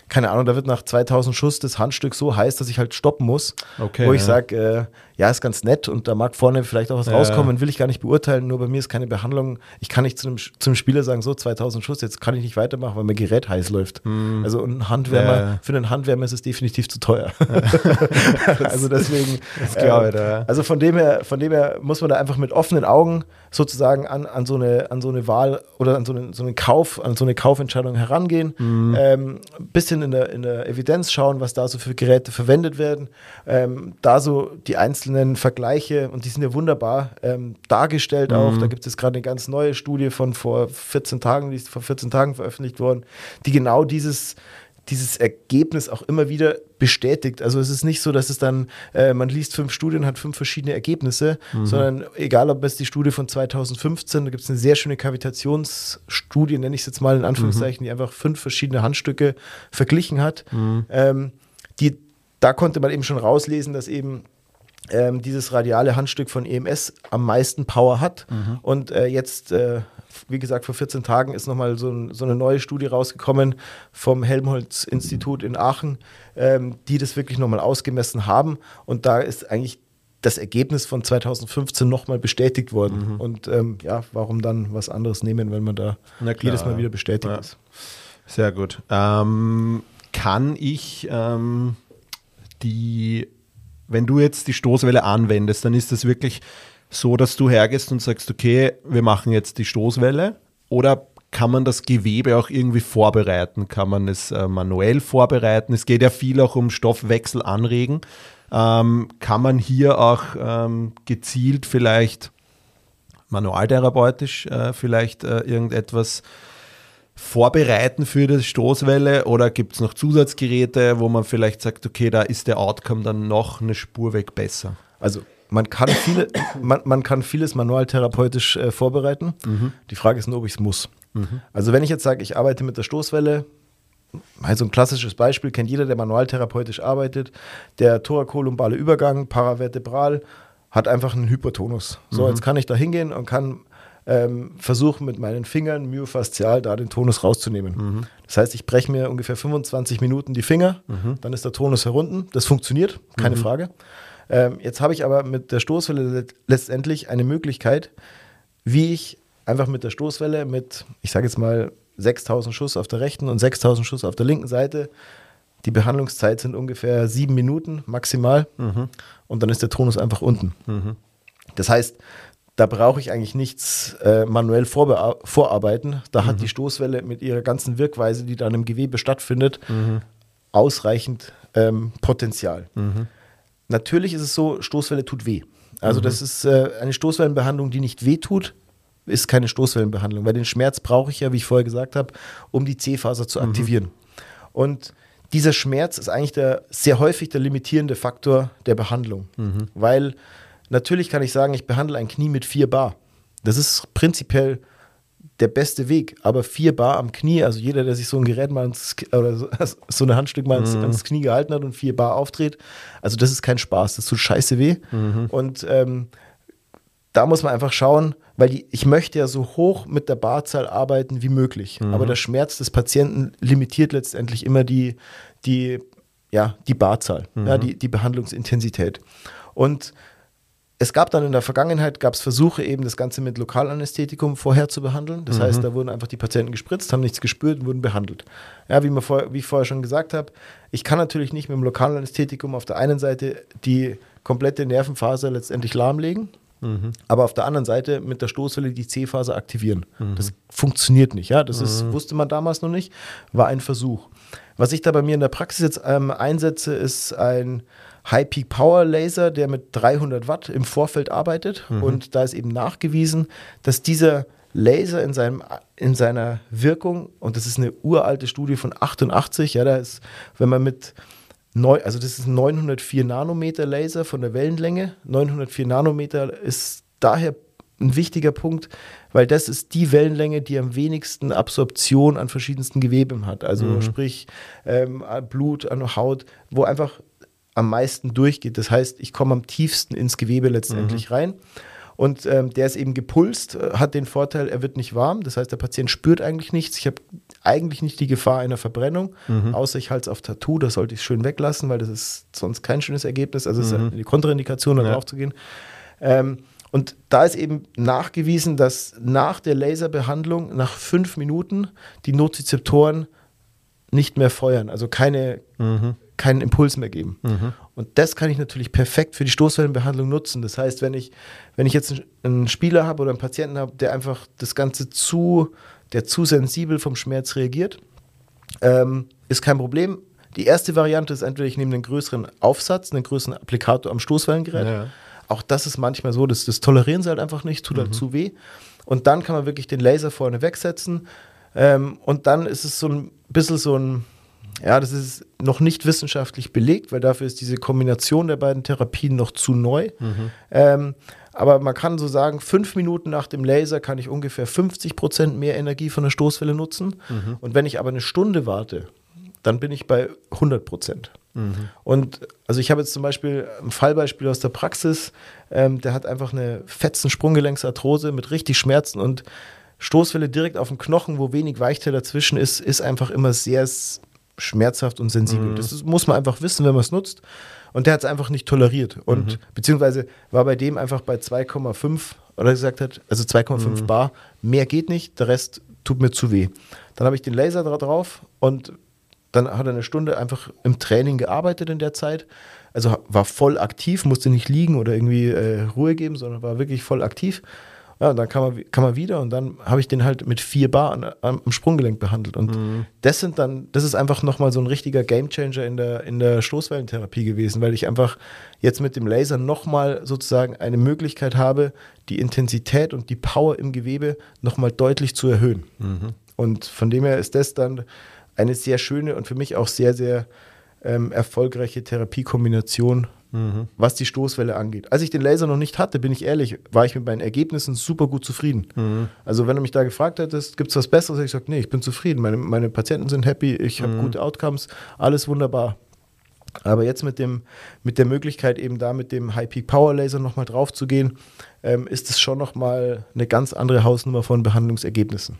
S3: keine Ahnung, da wird nach 2000 Schuss das Handstück so heiß, dass ich halt stoppen muss. Okay, wo ich sage, äh, ja, ist ganz nett und da mag vorne vielleicht auch was ja, rauskommen, will ich gar nicht beurteilen. Nur bei mir ist keine Behandlung. Ich kann nicht zu einem, zum Spieler sagen, so 2000 Schuss, jetzt kann ich nicht weitermachen, weil mein Gerät heiß läuft. Hm. Also ein Handwärmer, ja. für einen Handwärmer ist es definitiv zu teuer. also deswegen, das glaube ich, äh, also von dem her, von dem her muss man da einfach mit offenen Augen sozusagen an, an, so, eine, an so eine Wahl oder an so, eine, so einen Kauf, an so eine Kaufentscheidung herangehen. Mhm. Ähm, bisschen in der, in der Evidenz schauen, was da so für Geräte verwendet werden. Ähm, da so die einzelnen einzelnen Vergleiche und die sind ja wunderbar ähm, dargestellt auch. Mhm. Da gibt es gerade eine ganz neue Studie von vor 14 Tagen, die ist vor 14 Tagen veröffentlicht worden, die genau dieses dieses Ergebnis auch immer wieder bestätigt. Also es ist nicht so, dass es dann, äh, man liest fünf Studien, hat fünf verschiedene Ergebnisse, mhm. sondern egal ob es die Studie von 2015, da gibt es eine sehr schöne Kavitationsstudie, nenne ich es jetzt mal in Anführungszeichen, mhm. die einfach fünf verschiedene Handstücke verglichen hat. Mhm. Ähm, die, da konnte man eben schon rauslesen, dass eben ähm, dieses radiale Handstück von EMS am meisten Power hat. Mhm. Und äh, jetzt, äh, wie gesagt, vor 14 Tagen ist nochmal so, ein, so eine neue Studie rausgekommen vom Helmholtz-Institut in Aachen, ähm, die das wirklich nochmal ausgemessen haben. Und da ist eigentlich das Ergebnis von 2015 nochmal bestätigt worden. Mhm. Und ähm, ja, warum dann was anderes nehmen, wenn man da klar, jedes Mal wieder bestätigt ja. ist.
S1: Sehr gut. Ähm, kann ich ähm, die wenn du jetzt die Stoßwelle anwendest, dann ist das wirklich so, dass du hergehst und sagst, okay, wir machen jetzt die Stoßwelle oder kann man das Gewebe auch irgendwie vorbereiten? Kann man es äh, manuell vorbereiten? Es geht ja viel auch um Stoffwechsel anregen. Ähm, kann man hier auch ähm, gezielt vielleicht manualtherapeutisch äh, vielleicht äh, irgendetwas vorbereiten für die Stoßwelle oder gibt es noch Zusatzgeräte, wo man vielleicht sagt, okay, da ist der Outcome dann noch eine Spur weg besser?
S3: Also man kann, viele, man, man kann vieles manualtherapeutisch äh, vorbereiten. Mhm. Die Frage ist nur, ob ich es muss. Mhm. Also wenn ich jetzt sage, ich arbeite mit der Stoßwelle, also ein klassisches Beispiel kennt jeder, der manualtherapeutisch arbeitet, der thorakolumbale Übergang, paravertebral, hat einfach einen Hypertonus. So, mhm. jetzt kann ich da hingehen und kann ähm, versuchen mit meinen Fingern myofaszial da den Tonus rauszunehmen. Mhm. Das heißt, ich breche mir ungefähr 25 Minuten die Finger, mhm. dann ist der Tonus herunten. Das funktioniert, keine mhm. Frage. Ähm, jetzt habe ich aber mit der Stoßwelle letztendlich eine Möglichkeit, wie ich einfach mit der Stoßwelle mit, ich sage jetzt mal, 6000 Schuss auf der rechten und 6000 Schuss auf der linken Seite. Die Behandlungszeit sind ungefähr sieben Minuten maximal mhm. und dann ist der Tonus einfach unten. Mhm. Das heißt, da brauche ich eigentlich nichts äh, manuell vorarbeiten. Da mhm. hat die Stoßwelle mit ihrer ganzen Wirkweise, die dann im Gewebe stattfindet, mhm. ausreichend ähm, Potenzial. Mhm. Natürlich ist es so, Stoßwelle tut weh. Also mhm. das ist äh, eine Stoßwellenbehandlung, die nicht weh tut, ist keine Stoßwellenbehandlung, weil den Schmerz brauche ich ja, wie ich vorher gesagt habe, um die C-Faser zu mhm. aktivieren. Und dieser Schmerz ist eigentlich der, sehr häufig der limitierende Faktor der Behandlung, mhm. weil natürlich kann ich sagen, ich behandle ein Knie mit 4 Bar. Das ist prinzipiell der beste Weg. Aber 4 Bar am Knie, also jeder, der sich so ein Gerät mal ins, oder so, so ein Handstück mal mhm. ans, Knie gehalten hat und 4 Bar aufdreht, also das ist kein Spaß. Das tut scheiße weh. Mhm. Und ähm, da muss man einfach schauen, weil die, ich möchte ja so hoch mit der Barzahl arbeiten wie möglich. Mhm. Aber der Schmerz des Patienten limitiert letztendlich immer die, die, ja, die Barzahl, ja, die, die Behandlungsintensität. Und es gab dann in der Vergangenheit gab es Versuche, eben das Ganze mit Lokalanästhetikum vorher zu behandeln. Das mhm. heißt, da wurden einfach die Patienten gespritzt, haben nichts gespürt und wurden behandelt. Ja, wie, vor, wie ich vorher schon gesagt habe, ich kann natürlich nicht mit dem Lokalanästhetikum auf der einen Seite die komplette Nervenfaser letztendlich lahmlegen, mhm. aber auf der anderen Seite mit der Stoßwelle die C-Faser aktivieren. Mhm. Das funktioniert nicht. Ja, das ist, mhm. wusste man damals noch nicht, war ein Versuch. Was ich da bei mir in der Praxis jetzt ähm, einsetze, ist ein High Peak Power Laser, der mit 300 Watt im Vorfeld arbeitet. Mhm. Und da ist eben nachgewiesen, dass dieser Laser in, seinem, in seiner Wirkung, und das ist eine uralte Studie von 88, ja, da ist, wenn man mit neu, also das ist ein 904 Nanometer Laser von der Wellenlänge. 904 Nanometer ist daher ein wichtiger Punkt, weil das ist die Wellenlänge, die am wenigsten Absorption an verschiedensten Geweben hat. Also mhm. sprich ähm, Blut an Haut, wo einfach am meisten durchgeht. Das heißt, ich komme am tiefsten ins Gewebe letztendlich mhm. rein. Und ähm, der ist eben gepulst, äh, hat den Vorteil, er wird nicht warm. Das heißt, der Patient spürt eigentlich nichts. Ich habe eigentlich nicht die Gefahr einer Verbrennung, mhm. außer ich halte es auf Tattoo. Da sollte ich es schön weglassen, weil das ist sonst kein schönes Ergebnis. Also, es mhm. ist eine Kontraindikation, da ja. drauf zu gehen. Ähm, und da ist eben nachgewiesen, dass nach der Laserbehandlung, nach fünf Minuten, die Nozizeptoren nicht mehr feuern. Also keine. Mhm keinen Impuls mehr geben. Mhm. Und das kann ich natürlich perfekt für die Stoßwellenbehandlung nutzen. Das heißt, wenn ich, wenn ich jetzt einen Spieler habe oder einen Patienten habe, der einfach das Ganze zu, der zu sensibel vom Schmerz reagiert, ähm, ist kein Problem. Die erste Variante ist entweder ich nehme einen größeren Aufsatz, einen größeren Applikator am Stoßwellengerät. Ja. Auch das ist manchmal so, das, das tolerieren sie halt einfach nicht, tut halt mhm. halt zu weh. Und dann kann man wirklich den Laser vorne wegsetzen. Ähm, und dann ist es so ein bisschen so ein, ja, das ist noch nicht wissenschaftlich belegt, weil dafür ist diese Kombination der beiden Therapien noch zu neu. Mhm. Ähm, aber man kann so sagen, fünf Minuten nach dem Laser kann ich ungefähr 50 Prozent mehr Energie von der Stoßwelle nutzen. Mhm. Und wenn ich aber eine Stunde warte, dann bin ich bei 100 Prozent. Mhm. Und also ich habe jetzt zum Beispiel ein Fallbeispiel aus der Praxis, ähm, der hat einfach eine fetzen Sprunggelenksarthrose mit richtig Schmerzen und Stoßwelle direkt auf dem Knochen, wo wenig Weichteil dazwischen ist, ist einfach immer sehr schmerzhaft und sensibel. Mhm. Das ist, muss man einfach wissen, wenn man es nutzt. Und der hat es einfach nicht toleriert. Und mhm. beziehungsweise war bei dem einfach bei 2,5 oder gesagt hat, also 2,5 mhm. Bar, mehr geht nicht, der Rest tut mir zu weh. Dann habe ich den Laser drauf und dann hat er eine Stunde einfach im Training gearbeitet in der Zeit. Also war voll aktiv, musste nicht liegen oder irgendwie äh, Ruhe geben, sondern war wirklich voll aktiv. Ja, dann kann man, kann man wieder und dann habe ich den halt mit 4 Bar an, am Sprunggelenk behandelt. Und mhm. das sind dann, das ist einfach nochmal so ein richtiger Gamechanger in der, in der Stoßwellentherapie gewesen, weil ich einfach jetzt mit dem Laser nochmal sozusagen eine Möglichkeit habe, die Intensität und die Power im Gewebe nochmal deutlich zu erhöhen. Mhm. Und von dem her ist das dann eine sehr schöne und für mich auch sehr, sehr ähm, erfolgreiche Therapiekombination mhm. was die Stoßwelle angeht. Als ich den Laser noch nicht hatte, bin ich ehrlich, war ich mit meinen Ergebnissen super gut zufrieden. Mhm. Also wenn du mich da gefragt hättest, gibt es was Besseres, ich gesagt, nee, ich bin zufrieden. Meine, meine Patienten sind happy, ich habe mhm. gute Outcomes, alles wunderbar. Aber jetzt mit, dem, mit der Möglichkeit, eben da mit dem High Peak Power Laser nochmal drauf zu gehen, ähm, ist es schon nochmal eine ganz andere Hausnummer von Behandlungsergebnissen.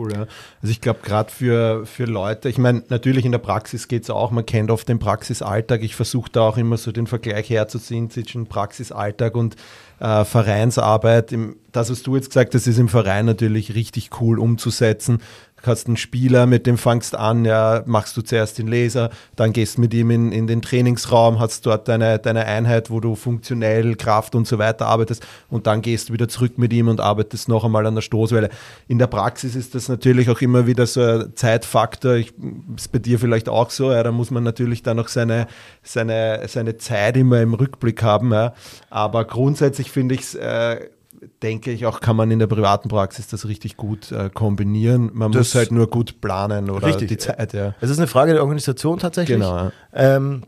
S1: Cool, ja. Also ich glaube, gerade für, für Leute, ich meine, natürlich in der Praxis geht es auch, man kennt oft den Praxisalltag. Ich versuche da auch immer so den Vergleich herzuziehen zwischen Praxisalltag und äh, Vereinsarbeit. Im, das, was du jetzt gesagt hast, ist im Verein natürlich richtig cool umzusetzen hast einen Spieler, mit dem fangst an, ja, machst du zuerst den Laser, dann gehst mit ihm in, in den Trainingsraum, hast dort deine, deine Einheit, wo du funktionell, Kraft und so weiter arbeitest und dann gehst du wieder zurück mit ihm und arbeitest noch einmal an der Stoßwelle. In der Praxis ist das natürlich auch immer wieder so ein Zeitfaktor, ich, ist bei dir vielleicht auch so, ja, da muss man natürlich dann noch seine, seine, seine Zeit immer im Rückblick haben, ja. aber grundsätzlich finde ich es äh, denke ich auch, kann man in der privaten Praxis das richtig gut äh, kombinieren. Man das muss halt nur gut planen oder richtig. die Zeit. Ja.
S3: Es ist eine Frage der Organisation tatsächlich. Genau. Ähm,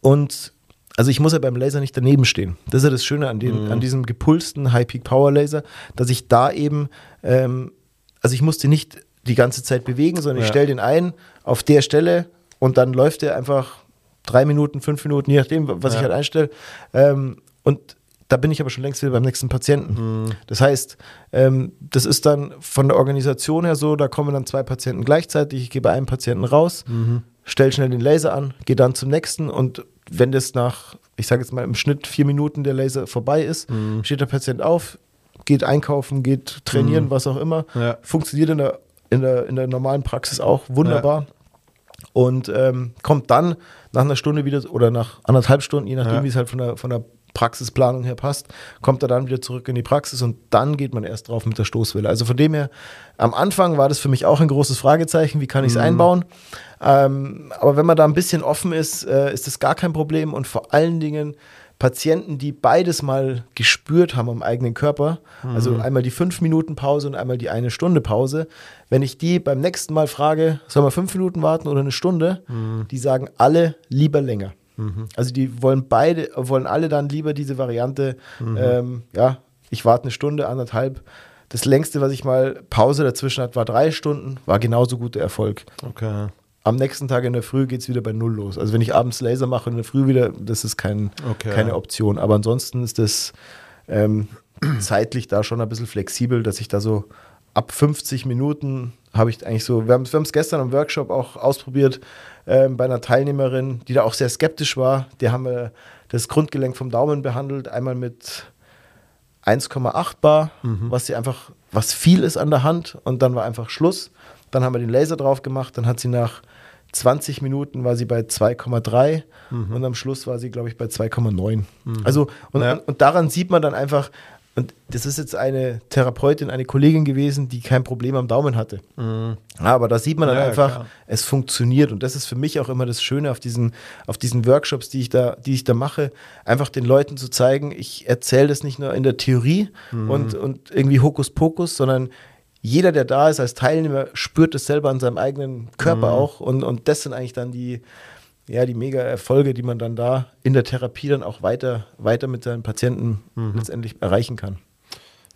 S3: und also ich muss ja beim Laser nicht daneben stehen. Das ist ja das Schöne an, den, mhm. an diesem gepulsten High-Peak-Power-Laser, dass ich da eben, ähm, also ich musste nicht die ganze Zeit bewegen, sondern ja. ich stelle den ein auf der Stelle und dann läuft der einfach drei Minuten, fünf Minuten, je nachdem, was ja. ich halt einstelle. Ähm, und da bin ich aber schon längst wieder beim nächsten Patienten. Mhm. Das heißt, ähm, das ist dann von der Organisation her so, da kommen dann zwei Patienten gleichzeitig, ich gebe einen Patienten raus, mhm. stelle schnell den Laser an, gehe dann zum nächsten und wenn das nach, ich sage jetzt mal im Schnitt vier Minuten der Laser vorbei ist, mhm. steht der Patient auf, geht einkaufen, geht trainieren, mhm. was auch immer. Ja. Funktioniert in der, in, der, in der normalen Praxis auch wunderbar. Ja. Und ähm, kommt dann nach einer Stunde wieder oder nach anderthalb Stunden, je nachdem, ja. wie es halt von der, von der Praxisplanung her passt, kommt er dann wieder zurück in die Praxis und dann geht man erst drauf mit der Stoßwelle. Also von dem her, am Anfang war das für mich auch ein großes Fragezeichen, wie kann ich es mhm. einbauen. Ähm, aber wenn man da ein bisschen offen ist, äh, ist das gar kein Problem und vor allen Dingen Patienten, die beides mal gespürt haben am eigenen Körper, also mhm. also einmal die fünf Minuten Pause und einmal die eine Stunde Pause, wenn ich die beim nächsten Mal frage, soll man fünf Minuten warten oder eine Stunde, mhm. die sagen alle lieber länger. Mhm. Also die wollen beide, wollen alle dann lieber diese Variante, mhm. ähm, ja, ich warte eine Stunde, anderthalb. Das längste, was ich mal Pause dazwischen hatte, war drei Stunden, war genauso guter Erfolg.
S1: Okay.
S3: Am nächsten Tag in der Früh geht es wieder bei Null los. Also wenn ich abends Laser mache und in der Früh wieder, das ist kein, okay. keine Option. Aber ansonsten ist das ähm, zeitlich da schon ein bisschen flexibel, dass ich da so ab 50 Minuten habe ich eigentlich so, wir haben es gestern im Workshop auch ausprobiert, ähm, bei einer Teilnehmerin, die da auch sehr skeptisch war. Die haben wir das Grundgelenk vom Daumen behandelt, einmal mit 1,8 Bar, mhm. was sie einfach, was viel ist an der Hand und dann war einfach Schluss. Dann haben wir den Laser drauf gemacht, dann hat sie nach 20 Minuten war sie bei 2,3 mhm. und am Schluss war sie, glaube ich, bei 2,9. Mhm. Also, und, ja. und, daran sieht man dann einfach, und das ist jetzt eine Therapeutin, eine Kollegin gewesen, die kein Problem am Daumen hatte. Mhm. Aber da sieht man dann ja, einfach, klar. es funktioniert. Und das ist für mich auch immer das Schöne auf diesen, auf diesen Workshops, die ich, da, die ich da mache, einfach den Leuten zu zeigen, ich erzähle das nicht nur in der Theorie mhm. und, und irgendwie Hokuspokus, sondern jeder, der da ist als Teilnehmer, spürt es selber an seinem eigenen Körper mhm. auch. Und, und das sind eigentlich dann die, ja, die mega Erfolge, die man dann da in der Therapie dann auch weiter, weiter mit seinen Patienten mhm. letztendlich erreichen kann.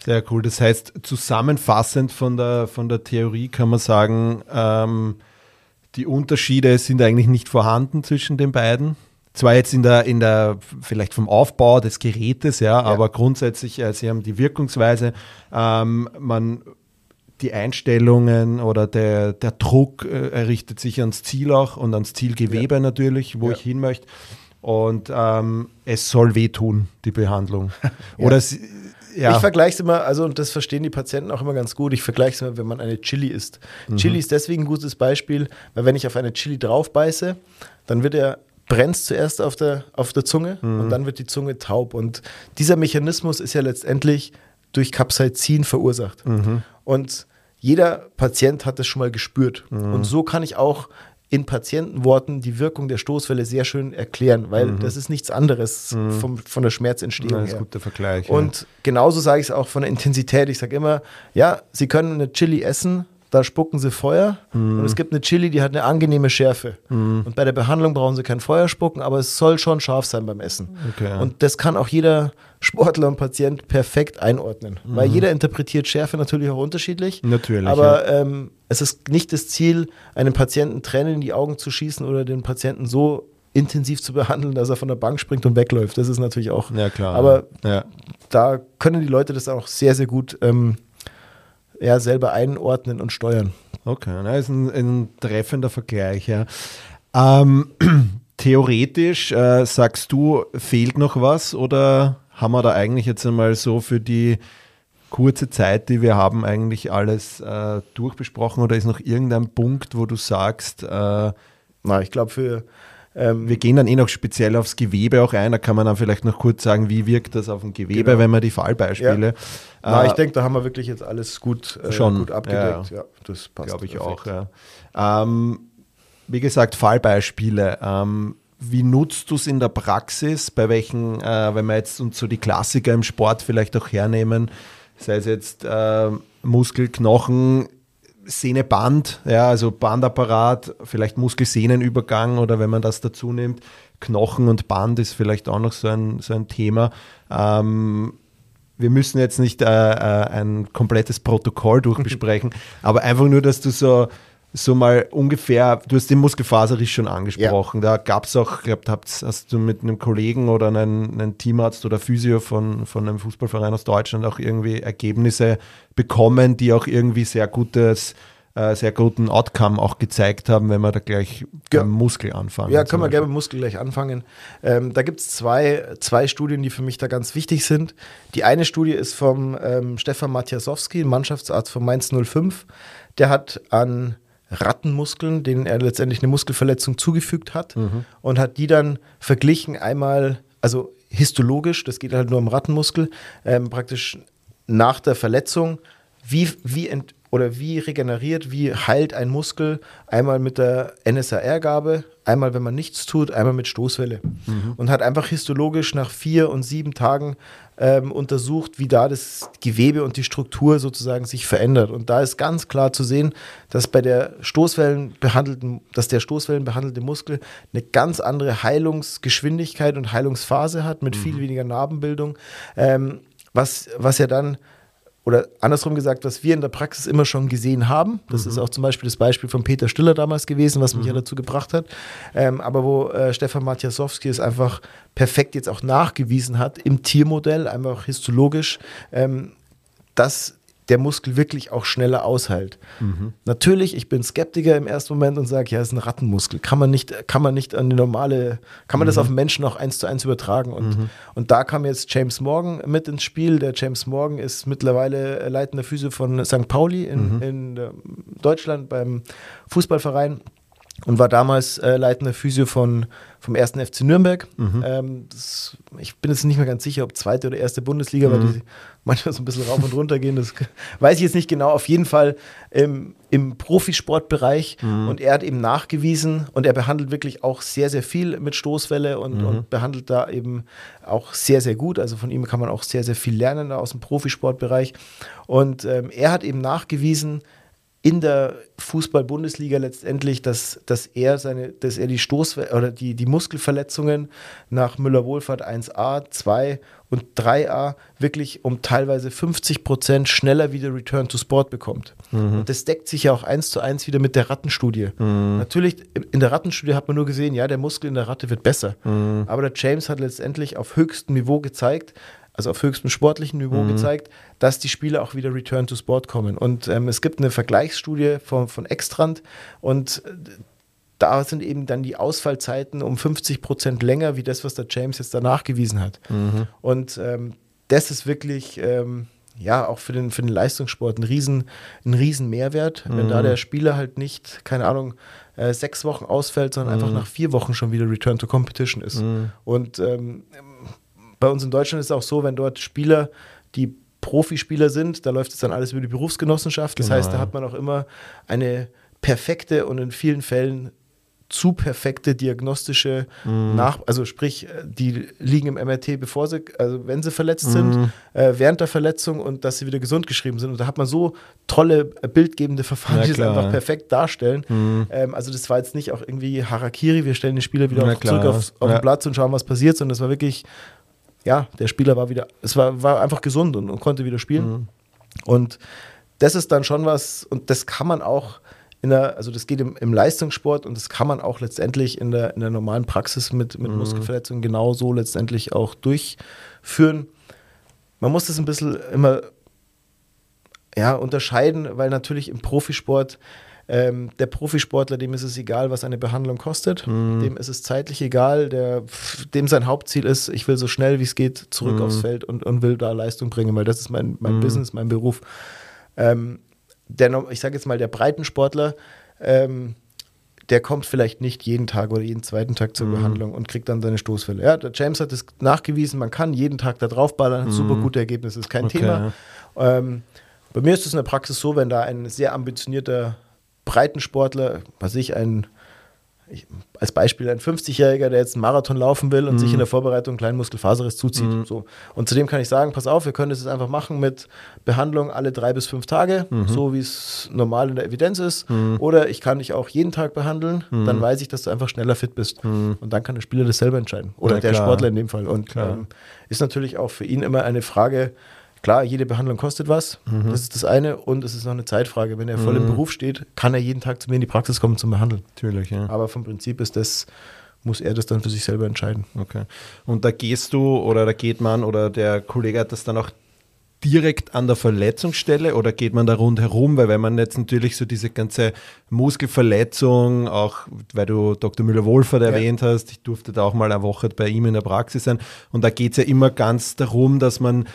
S1: Sehr cool. Das heißt, zusammenfassend von der, von der Theorie kann man sagen, ähm, die Unterschiede sind eigentlich nicht vorhanden zwischen den beiden. Zwar jetzt in der, in der, vielleicht vom Aufbau des Gerätes, ja, ja. aber grundsätzlich, äh, sie haben die Wirkungsweise. Ähm, man die Einstellungen oder der, der Druck äh, errichtet sich ans Ziel auch und ans Zielgewebe ja. natürlich, wo ja. ich hin möchte. Und ähm, es soll wehtun, die Behandlung. Oder es,
S3: ja. Ich vergleiche es immer, also und das verstehen die Patienten auch immer ganz gut, ich vergleiche es immer, wenn man eine Chili isst. Mhm. Chili ist deswegen ein gutes Beispiel, weil wenn ich auf eine Chili drauf beiße, dann wird er brennt zuerst auf der, auf der Zunge mhm. und dann wird die Zunge taub. Und dieser Mechanismus ist ja letztendlich durch Capsaicin verursacht. Und jeder Patient hat das schon mal gespürt. Und so kann ich auch in Patientenworten die Wirkung der Stoßwelle sehr schön erklären, weil das ist nichts anderes vom, von der Schmerzentstehung
S1: Das ist ein guter Vergleich.
S3: Und genauso sage ich es auch von der Intensität. Ich sage immer, ja, Sie können eine Chili essen, da spucken Sie Feuer.
S1: Mhm.
S3: Und es gibt eine Chili, die hat eine angenehme Schärfe. Und bei der Behandlung brauchen Sie kein Feuer spucken, aber es soll schon scharf sein beim Essen.
S1: Okay.
S3: Und das kann auch jeder Sportler und Patient perfekt einordnen. Weil jeder interpretiert Schärfe natürlich auch unterschiedlich.
S1: Mhm. Natürlich,
S3: Aber ähm, es ist nicht das Ziel, einem Patienten Tränen in die Augen zu schießen oder den Patienten so intensiv zu behandeln, dass er von der Bank springt und wegläuft. Das ist natürlich auch.
S1: ja, klar.
S3: Aber
S1: ja.
S3: da können die Leute das auch sehr, sehr gut ähm, ja, selber einordnen und steuern.
S1: Okay, na, ist ein, ein treffender Vergleich, ja. Ähm, theoretisch äh, sagst du, fehlt noch was oder haben wir da eigentlich jetzt einmal so für die kurze Zeit, die wir haben, eigentlich alles äh, durchbesprochen oder ist noch irgendein Punkt, wo du sagst, äh,
S3: Na, ich glaube, für ähm,
S1: wir gehen dann eh noch speziell aufs Gewebe auch ein, da kann man dann vielleicht noch kurz sagen, wie wirkt das auf dem Gewebe,
S3: Genau.
S1: wenn man die Fallbeispiele.
S3: na,
S1: äh,
S3: ich denke, da haben wir wirklich jetzt alles gut, äh,
S1: Schon,
S3: gut abgedeckt.
S1: ja,
S3: Ja, das passt.
S1: Glaube ich
S3: perfekt.
S1: auch, ja. Ähm, wie gesagt, Fallbeispiele. Ähm, wie nutzt du es in der Praxis? Bei welchen, äh, wenn wir jetzt uns so die Klassiker im Sport vielleicht auch hernehmen, sei es jetzt äh, Muskel, Knochen, Sehne, Band, ja, also Bandapparat, vielleicht Muskelsehnenübergang oder wenn man das dazu nimmt, Knochen und Band ist vielleicht auch noch so ein, so ein Thema. Ähm, wir müssen jetzt nicht äh, äh, ein komplettes Protokoll durchbesprechen, aber einfach nur, dass du so, so mal ungefähr, du hast den Muskelfaserriss schon angesprochen, da gab es auch, ich glaube, hast du mit einem Kollegen oder einem, einem Teamarzt oder Physio von, von einem Fußballverein aus Deutschland auch irgendwie Ergebnisse bekommen, die auch irgendwie sehr gutes, äh, sehr guten Outcome auch gezeigt haben, wenn wir da gleich
S3: Ja.
S1: beim Muskel anfangen.
S3: Ja, können wir gerne mit Muskel gleich anfangen. Ähm, da gibt es zwei, zwei Studien, die für mich da ganz wichtig sind. Die eine Studie ist vom ähm, Stefan Matjasowski, Mannschaftsarzt von Mainz 05. Der hat an Rattenmuskeln, denen er letztendlich eine Muskelverletzung zugefügt hat und hat die dann verglichen einmal, also histologisch, das geht halt nur am Rattenmuskel, ähm, praktisch nach der Verletzung, wie, wie ent, oder wie regeneriert, wie heilt ein Muskel einmal mit der NSAR-Gabe, einmal wenn man nichts tut, einmal mit Stoßwelle. Und hat einfach histologisch nach vier und sieben Tagen ähm, untersucht, wie da das Gewebe und die Struktur sozusagen sich verändert. Und da ist ganz klar zu sehen, dass bei der Stoßwellen behandelten, dass der Stoßwellen behandelte Muskel eine ganz andere Heilungsgeschwindigkeit und Heilungsphase hat, mit viel weniger Narbenbildung. Ähm, was, was ja dann oder andersrum gesagt, was wir in der Praxis immer schon gesehen haben. Das ist auch zum Beispiel das Beispiel von Peter Stiller damals gewesen, was mich ja dazu gebracht hat. Ähm, aber wo äh, Stefan Matjasowski es einfach perfekt jetzt auch nachgewiesen hat, im Tiermodell, einfach histologisch, ähm, dass der Muskel wirklich auch schneller aushält. Natürlich, ich bin Skeptiker im ersten Moment und sage, ja, es ist ein Rattenmuskel. Kann man nicht, kann man nicht an die normale, kann man das auf den Menschen auch eins zu eins übertragen. Und, und da kam jetzt James Morgan mit ins Spiel. Der James Morgan ist mittlerweile leitender Physio von St. Pauli in, in äh, Deutschland beim Fußballverein und war damals äh, leitender Physio von, vom ersten FC Nürnberg. Ähm, das, ich bin jetzt nicht mehr ganz sicher, ob zweite oder erste Bundesliga, weil die manchmal so ein bisschen rauf und runter gehen. Das weiß ich jetzt nicht genau. Auf jeden Fall im, im Profisportbereich. Und er hat eben nachgewiesen und er behandelt wirklich auch sehr, sehr viel mit Stoßwelle und, und behandelt da eben auch sehr, sehr gut. Also von ihm kann man auch sehr, sehr viel lernen aus dem Profisportbereich. Und ähm, er hat eben nachgewiesen, in der Fußball-Bundesliga letztendlich, dass, dass er seine, dass er die Stoß oder die, die Muskelverletzungen nach Müller-Wohlfahrt 1a, 2 und 3a wirklich um teilweise 50 Prozent schneller wieder Return to Sport bekommt. Und das deckt sich ja auch eins zu eins wieder mit der Rattenstudie. Natürlich, in der Rattenstudie hat man nur gesehen, ja, der Muskel in der Ratte wird besser. Aber der James hat letztendlich auf höchstem Niveau gezeigt, also auf höchstem sportlichen Niveau gezeigt, dass die Spieler auch wieder Return to Sport kommen. Und ähm, es gibt eine Vergleichsstudie von, von Extrand und äh, da sind eben dann die Ausfallzeiten um 50 Prozent länger, wie das, was der James jetzt da nachgewiesen hat. Und ähm, das ist wirklich, ähm, ja, auch für den, für den Leistungssport ein riesen, ein riesen Mehrwert, wenn da der Spieler halt nicht, keine Ahnung, äh, sechs Wochen ausfällt, sondern einfach nach vier Wochen schon wieder Return to Competition ist. Und ähm, bei uns in Deutschland ist es auch so, wenn dort Spieler, die Profispieler sind, da läuft es dann alles über die Berufsgenossenschaft. Das
S1: Genau,
S3: heißt, da
S1: ja.
S3: hat man auch immer eine perfekte und in vielen Fällen zu perfekte diagnostische
S1: Mhm.
S3: Nach, also sprich, äh, die liegen im MRT, bevor sie, also wenn sie verletzt
S1: Mhm.
S3: sind, äh, während der Verletzung und dass sie wieder gesund geschrieben sind. Und da hat man so tolle äh, bildgebende Verfahren, die das
S1: klar,
S3: einfach perfekt darstellen. Ähm, also das war jetzt nicht auch irgendwie Harakiri, wir stellen den Spieler wieder auf, zurück aufs, auf
S1: ja.
S3: den Platz und schauen, was passiert, sondern es war wirklich, ja, der Spieler war wieder, es war, war einfach gesund und, und konnte wieder spielen.
S1: Mhm.
S3: Und das ist dann schon was, und das kann man auch in der, also das geht im, im Leistungssport und das kann man auch letztendlich in der, in der normalen Praxis mit, mit Muskelverletzungen genauso letztendlich auch durchführen. Man muss das ein bisschen immer ja, unterscheiden, weil natürlich im Profisport ähm, der Profisportler, dem ist es egal, was eine Behandlung kostet. Dem ist es zeitlich egal. Der, dem sein Hauptziel ist, ich will so schnell wie es geht zurück aufs Feld und, und will da Leistung bringen, weil das ist mein, mein Business, mein Beruf. Ähm, der, ich sage jetzt mal, der Breitensportler, ähm, der kommt vielleicht nicht jeden Tag oder jeden zweiten Tag zur Behandlung und kriegt dann seine Stoßfälle. Ja, der James hat es nachgewiesen, man kann jeden Tag da draufballern, hat super gute Ergebnisse, ist kein
S1: Okay.
S3: Thema. Ähm, bei mir ist es in der Praxis so, wenn da ein sehr ambitionierter Breitensportler, was ich, ein, ich, als Beispiel ein 50-Jähriger, der jetzt einen Marathon laufen will und
S1: Mhm.
S3: sich in der Vorbereitung einen kleinen Muskelfaserriss zuzieht. So. Und zudem kann ich sagen, pass auf, wir können das jetzt einfach machen mit Behandlung alle drei bis fünf Tage,
S1: Mhm.
S3: so wie es normal in der Evidenz ist. Oder ich kann dich auch jeden Tag behandeln,
S1: Mhm.
S3: dann weiß ich, dass du einfach schneller fit bist. Und dann kann der Spieler das selber entscheiden. Oder
S1: Ja,
S3: der. Sportler in dem Fall. Und ähm, ist natürlich auch für ihn immer eine Frage, klar, jede Behandlung kostet was,
S1: Mhm.
S3: das ist das eine und es ist noch eine Zeitfrage. Wenn er voll im Beruf steht, kann er jeden Tag zu mir in die Praxis kommen zum Behandeln.
S1: Natürlich, ja.
S3: Aber vom Prinzip ist das, muss er das dann für sich selber entscheiden.
S1: Okay. Und da gehst du oder da geht man oder der Kollege hat das dann auch direkt an der Verletzungsstelle oder geht man da rundherum? Weil wenn man jetzt natürlich so diese ganze Muskelverletzung, auch weil du Dr. Müller-Wohlfahrt erwähnt hast, ich durfte da auch mal eine Woche bei ihm in der Praxis sein und da geht es ja immer ganz darum, dass man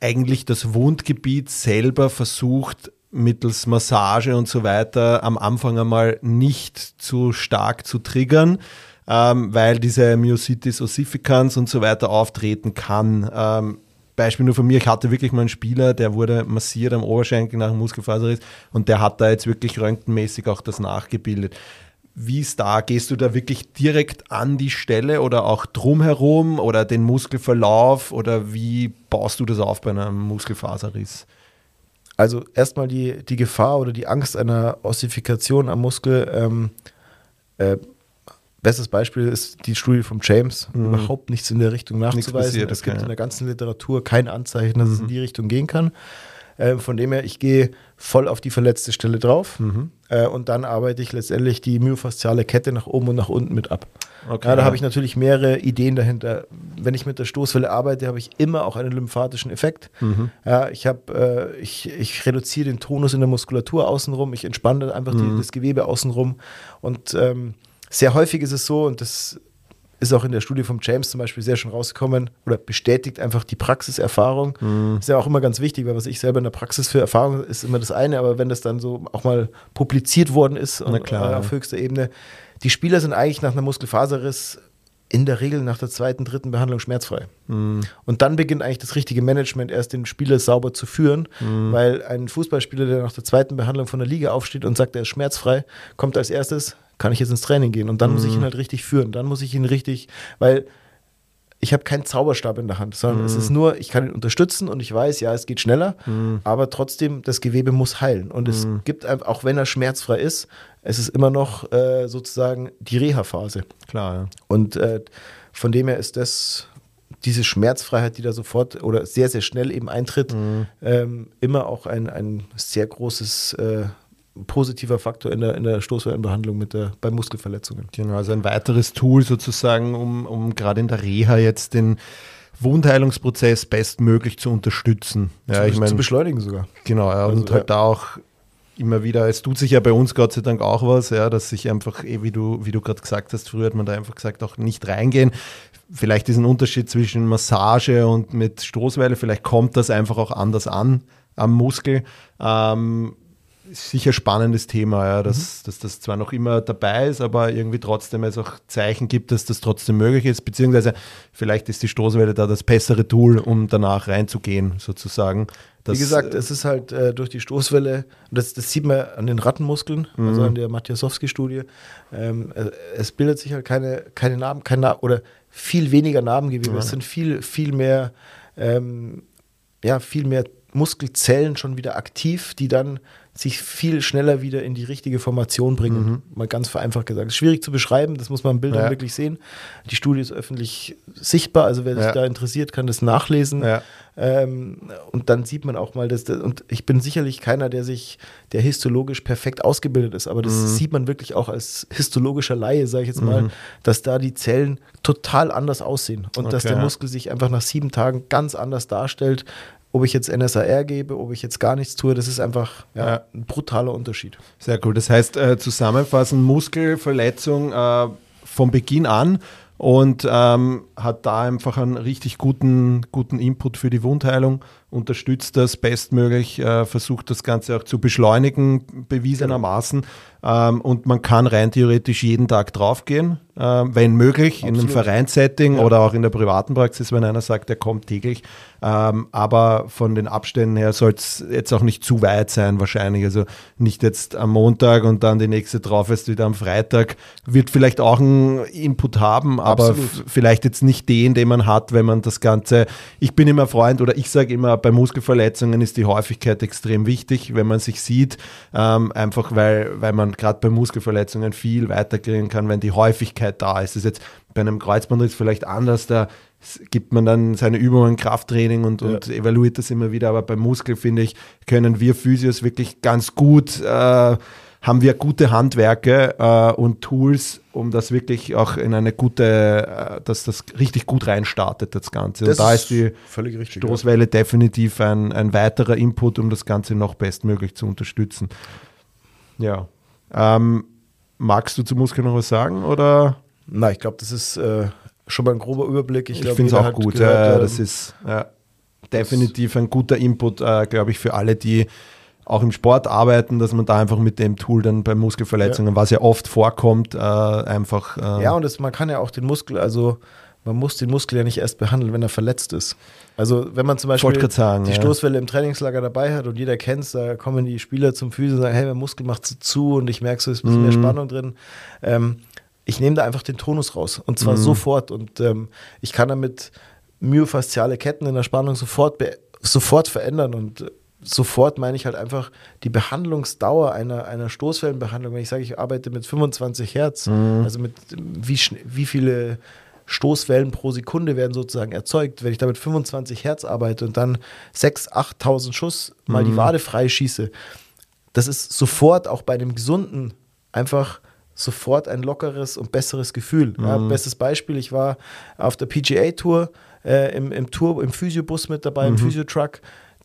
S1: eigentlich das Wundgebiet selber versucht, mittels Massage und so weiter am Anfang einmal nicht zu stark zu triggern, ähm, weil diese Myositis ossificans und so weiter auftreten kann. Ähm, Beispiel nur von mir, ich hatte wirklich mal einen Spieler, der wurde massiert am Oberschenkel nach einem Muskelfaserriss und der hat da jetzt wirklich röntgenmäßig auch das nachgebildet. Wie ist da? Gehst du da wirklich direkt an die Stelle oder auch drumherum oder den Muskelverlauf oder wie baust du das auf bei einem Muskelfaserriss?
S3: Also erstmal die, die Gefahr oder die Angst einer Ossifikation am Muskel. Ähm, äh, bestes Beispiel ist die Studie vom James. Überhaupt nichts in der Richtung nachzuweisen.
S1: Mhm. passiert,
S3: es gibt
S1: ja. Mhm.
S3: in der ganzen Literatur kein Anzeichen, dass es in die Richtung gehen kann. Äh, von dem her, ich gehe voll auf die verletzte Stelle drauf
S1: Mhm.
S3: äh, und dann arbeite ich letztendlich die myofasziale Kette nach oben und nach unten mit ab.
S1: Okay,
S3: ja, da
S1: ja.
S3: habe ich natürlich mehrere Ideen dahinter. Wenn ich mit der Stoßwelle arbeite, habe ich immer auch einen lymphatischen Effekt.
S1: Mhm.
S3: Ja, ich, habe, äh, ich, ich reduziere den Tonus in der Muskulatur außenrum, ich entspanne einfach die, das Gewebe außenrum. Und ähm, sehr häufig ist es so, und das ist auch in der Studie vom James zum Beispiel sehr schön rausgekommen oder bestätigt einfach die Praxiserfahrung. Ist ja auch immer ganz wichtig, weil was ich selber in der Praxis für Erfahrung ist immer das eine, aber wenn das dann so auch mal publiziert worden ist und,
S1: klar,
S3: äh,
S1: ja.
S3: auf höchster Ebene, die Spieler sind eigentlich nach einer Muskelfaserriss in der Regel nach der zweiten, dritten Behandlung schmerzfrei.
S1: Mhm.
S3: Und dann beginnt eigentlich das richtige Management erst den Spieler sauber zu führen,
S1: Mhm.
S3: weil ein Fußballspieler, der nach der zweiten Behandlung von der Liga aufsteht und sagt, er ist schmerzfrei, kommt als erstes, kann ich jetzt ins Training gehen und dann muss ich
S1: Mhm.
S3: ihn halt richtig führen, dann muss ich ihn richtig, weil ich habe keinen Zauberstab in der Hand, sondern es
S1: Mhm.
S3: ist nur, ich kann ihn unterstützen und ich weiß, ja, es geht schneller, aber trotzdem, das Gewebe muss heilen. Und es
S1: Mhm.
S3: gibt einfach, auch wenn er schmerzfrei ist, es ist immer noch äh, sozusagen die Reha-Phase.
S1: Klar, ja.
S3: Und äh, von dem her ist das, diese Schmerzfreiheit, die da sofort oder sehr, sehr schnell eben eintritt, ähm, immer auch ein, ein sehr großes äh, positiver Faktor in der, in der Stoßwellenbehandlung mit der, bei Muskelverletzungen.
S1: Genau, also ein weiteres Tool sozusagen, um, um gerade in der Reha jetzt den Wundheilungsprozess bestmöglich zu unterstützen. Ja, ich
S3: zu, zu beschleunigen sogar.
S1: genau, ja, und
S3: Also,
S1: halt da auch immer wieder, es tut sich ja bei uns Gott sei Dank auch was, ja, dass sich einfach, eh, wie du, wie du gerade gesagt hast, früher hat man da einfach gesagt, auch nicht reingehen. Vielleicht ist ein Unterschied zwischen Massage und mit Stoßwelle, vielleicht kommt das einfach auch anders an am Muskel. Ähm, sicher spannendes Thema, ja, dass, mhm. dass das zwar noch immer dabei ist, aber irgendwie trotzdem es auch Zeichen gibt, dass das trotzdem möglich ist, beziehungsweise vielleicht ist die Stoßwelle da das bessere Tool, um danach reinzugehen, sozusagen.
S3: Wie gesagt, es ist halt äh, durch die Stoßwelle, das, das sieht man an den Rattenmuskeln, mhm. also an der Matiasowski-Studie, ähm, äh, es bildet sich halt keine, keine Narben, kein Narben, oder viel weniger Narbengewebe, mhm. es sind viel, viel mehr, ähm, ja, viel mehr Muskelzellen schon wieder aktiv, die dann sich viel schneller wieder in die richtige Formation bringen. Mhm. Mal ganz vereinfacht gesagt. schwierig zu beschreiben, das muss man im Bildern ja. wirklich sehen. Die Studie ist öffentlich sichtbar, also wer sich ja. da interessiert, kann das nachlesen. Ja. Ähm, und dann sieht man auch mal, dass das, und ich bin sicherlich keiner, der sich, der histologisch perfekt ausgebildet ist, aber das mhm. sieht man wirklich auch als histologischer Laie, sage ich jetzt mal, mhm. dass da die Zellen total anders aussehen und okay. dass der Muskel sich einfach nach sieben Tagen ganz anders darstellt, ob ich jetzt NSAR gebe, ob ich jetzt gar nichts tue, das ist einfach ja, ja. ein brutaler Unterschied.
S1: Sehr cool. Das heißt, äh, zusammenfassend, Muskelverletzung äh, von Beginn an und ähm, hat da einfach einen richtig guten, guten Input für die Wundheilung, unterstützt das bestmöglich, äh, versucht das Ganze auch zu beschleunigen, bewiesenermaßen. Ähm, und man kann rein theoretisch jeden Tag draufgehen, äh, wenn möglich, Absolut. in einem Vereinssetting ja. oder auch in der privaten Praxis, wenn einer sagt, er kommt täglich. Ähm, aber von den Abständen her soll es jetzt auch nicht zu weit sein, wahrscheinlich. Also nicht jetzt am Montag und dann die nächste drauf ist wieder am Freitag. Wird vielleicht auch einen Input haben, aber vielleicht jetzt nicht den, den man hat, wenn man das Ganze. Ich bin immer Freund oder ich sage immer, bei Muskelverletzungen ist die Häufigkeit extrem wichtig, wenn man sich sieht. Ähm, einfach weil, weil man gerade bei Muskelverletzungen viel weiterkriegen kann, wenn die Häufigkeit da ist. Das ist jetzt bei einem Kreuzbandriss vielleicht anders, da gibt man dann seine Übungen, Krafttraining und, und ja. evaluiert das immer wieder. Aber beim Muskel, finde ich, können wir Physios wirklich ganz gut, äh, haben wir gute Handwerke äh, und Tools, um das wirklich auch in eine gute, äh, dass das richtig gut reinstartet, das Ganze. Das und da ist die richtig, Stoßwelle ja. definitiv ein, ein weiterer Input, um das Ganze noch bestmöglich zu unterstützen. Ja. Ähm, magst du zu Muskel noch was sagen? Oder?
S3: Na, ich glaube, das ist äh, schon mal ein grober Überblick.
S1: Ich, ich finde es auch gut. Gehört, ja, das ähm, ist definitiv ein guter Input, äh, glaube ich, für alle, die auch im Sport arbeiten, dass man da einfach mit dem Tool dann bei Muskelverletzungen, ja. was ja oft vorkommt, äh, einfach.
S3: Äh ja, und das, man kann ja auch den Muskel, also man muss den Muskel ja nicht erst behandeln, wenn er verletzt ist. Also wenn man zum Beispiel
S1: sagen,
S3: die ja. Stoßwelle im Trainingslager dabei hat und jeder kennt es, da kommen die Spieler zum Physio und sagen, hey, mein Muskel macht zu und ich merke so, es ist ein bisschen mhm. mehr Spannung drin. Ähm, ich nehme da einfach den Tonus raus und zwar mhm. sofort und ähm, ich kann damit myofasziale Ketten in der Spannung sofort, sofort verändern und äh, sofort meine ich halt einfach die Behandlungsdauer einer, einer Stoßwellenbehandlung. Wenn ich sage, ich arbeite mit 25 Hertz, mhm. also mit wie, wie viele Stoßwellen pro Sekunde werden sozusagen erzeugt. Wenn ich damit 25 Hertz arbeite und dann 6.000, 8.000 Schuss mal mhm. die Wade freischieße, das ist sofort auch bei einem gesunden einfach sofort ein lockeres und besseres Gefühl. Mhm. Ja, bestes Beispiel, ich war auf der PGA-Tour äh, im, im Tour, im Physiobus mit dabei, mhm. im Physiotruck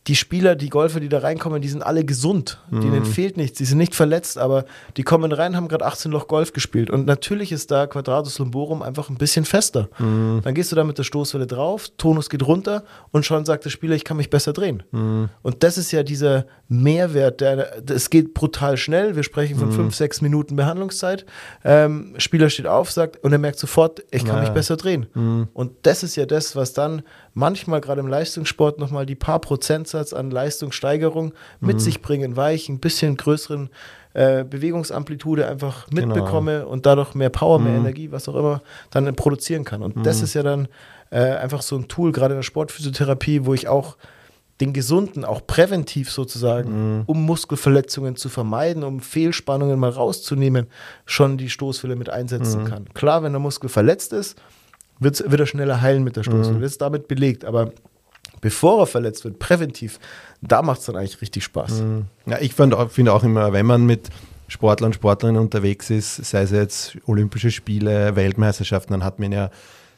S3: die Spieler, die Golfer, die da reinkommen, die sind alle gesund. Mhm. Denen fehlt nichts. Die sind nicht verletzt, aber die kommen rein, haben gerade 18 Loch Golf gespielt. Und natürlich ist da Quadratus Lumborum einfach ein bisschen fester. Mhm. Dann gehst du da mit der Stoßwelle drauf, Tonus geht runter und schon sagt der Spieler, ich kann mich besser drehen. Mhm. Und das ist ja dieser Mehrwert. es geht brutal schnell. Wir sprechen von mhm. fünf, sechs Minuten Behandlungszeit. Ähm, Spieler steht auf, sagt und er merkt sofort, ich kann naja. mich besser drehen. Mhm. Und das ist ja das, was dann manchmal gerade im Leistungssport nochmal die paar Prozentsatz an Leistungssteigerung mit mhm. sich bringen, weil ich ein bisschen größeren äh, Bewegungsamplitude einfach genau. mitbekomme genau. und dadurch mehr Power, mehr mhm. Energie, was auch immer, dann produzieren kann. Und mhm. das ist ja dann äh, einfach so ein Tool, gerade in der Sportphysiotherapie, wo ich auch den Gesunden auch präventiv sozusagen, mhm. um Muskelverletzungen zu vermeiden, um Fehlspannungen mal rauszunehmen, schon die Stoßwelle mit einsetzen mhm. kann. Klar, wenn der Muskel verletzt ist, wird, wird er schneller heilen mit der Stoßwelle. Mhm. Das ist damit belegt. Aber bevor er verletzt wird, präventiv, da macht es dann eigentlich richtig Spaß.
S1: Mhm. Ja, ich finde auch immer, wenn man mit Sportlern, Sportlerinnen unterwegs ist, sei es jetzt Olympische Spiele, Weltmeisterschaften, dann hat man ja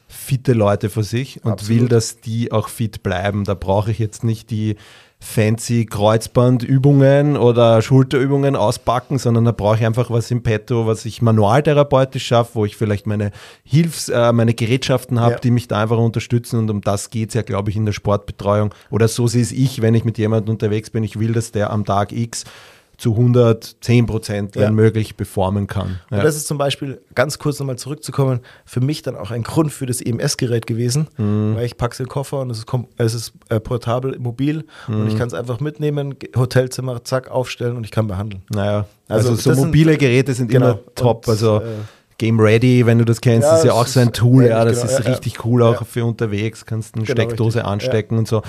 S1: fitte Leute vor sich und Absolut. will, dass die auch fit bleiben. Da brauche ich jetzt nicht die fancy Kreuzbandübungen oder Schulterübungen auspacken, sondern da brauche ich einfach was im Petto, was ich manualtherapeutisch schaffe, wo ich vielleicht meine Hilfs-, äh, meine Gerätschaften habe, ja. die mich da einfach unterstützen und um das geht es ja, glaube ich, in der Sportbetreuung oder so sehe es ich, wenn ich mit jemandem unterwegs bin, ich will, dass der am Tag X zu 110 Prozent, wenn
S3: Ja.
S1: möglich, performen kann.
S3: Und
S1: Ja.
S3: das ist zum Beispiel, ganz kurz nochmal zurückzukommen, für mich dann auch ein Grund für das EMS-Gerät gewesen,
S1: Mhm.
S3: weil ich packe es in den Koffer und es ist, es ist äh, portabel, mobil und
S1: Mhm.
S3: ich kann es einfach mitnehmen, Hotelzimmer, zack, aufstellen und ich kann behandeln.
S1: Naja, also,
S3: Also
S1: so
S3: das sind-
S1: mobile Geräte sind
S3: Genau.
S1: immer top.
S3: Und,
S1: also
S3: äh,
S1: Game Ready, wenn du das kennst,
S3: Ja,
S1: ist ja auch so ein Tool, ja, das
S3: genau,
S1: ist richtig cool auch für unterwegs, kannst eine
S3: Genau,
S1: Steckdose
S3: richtig,
S1: anstecken und so.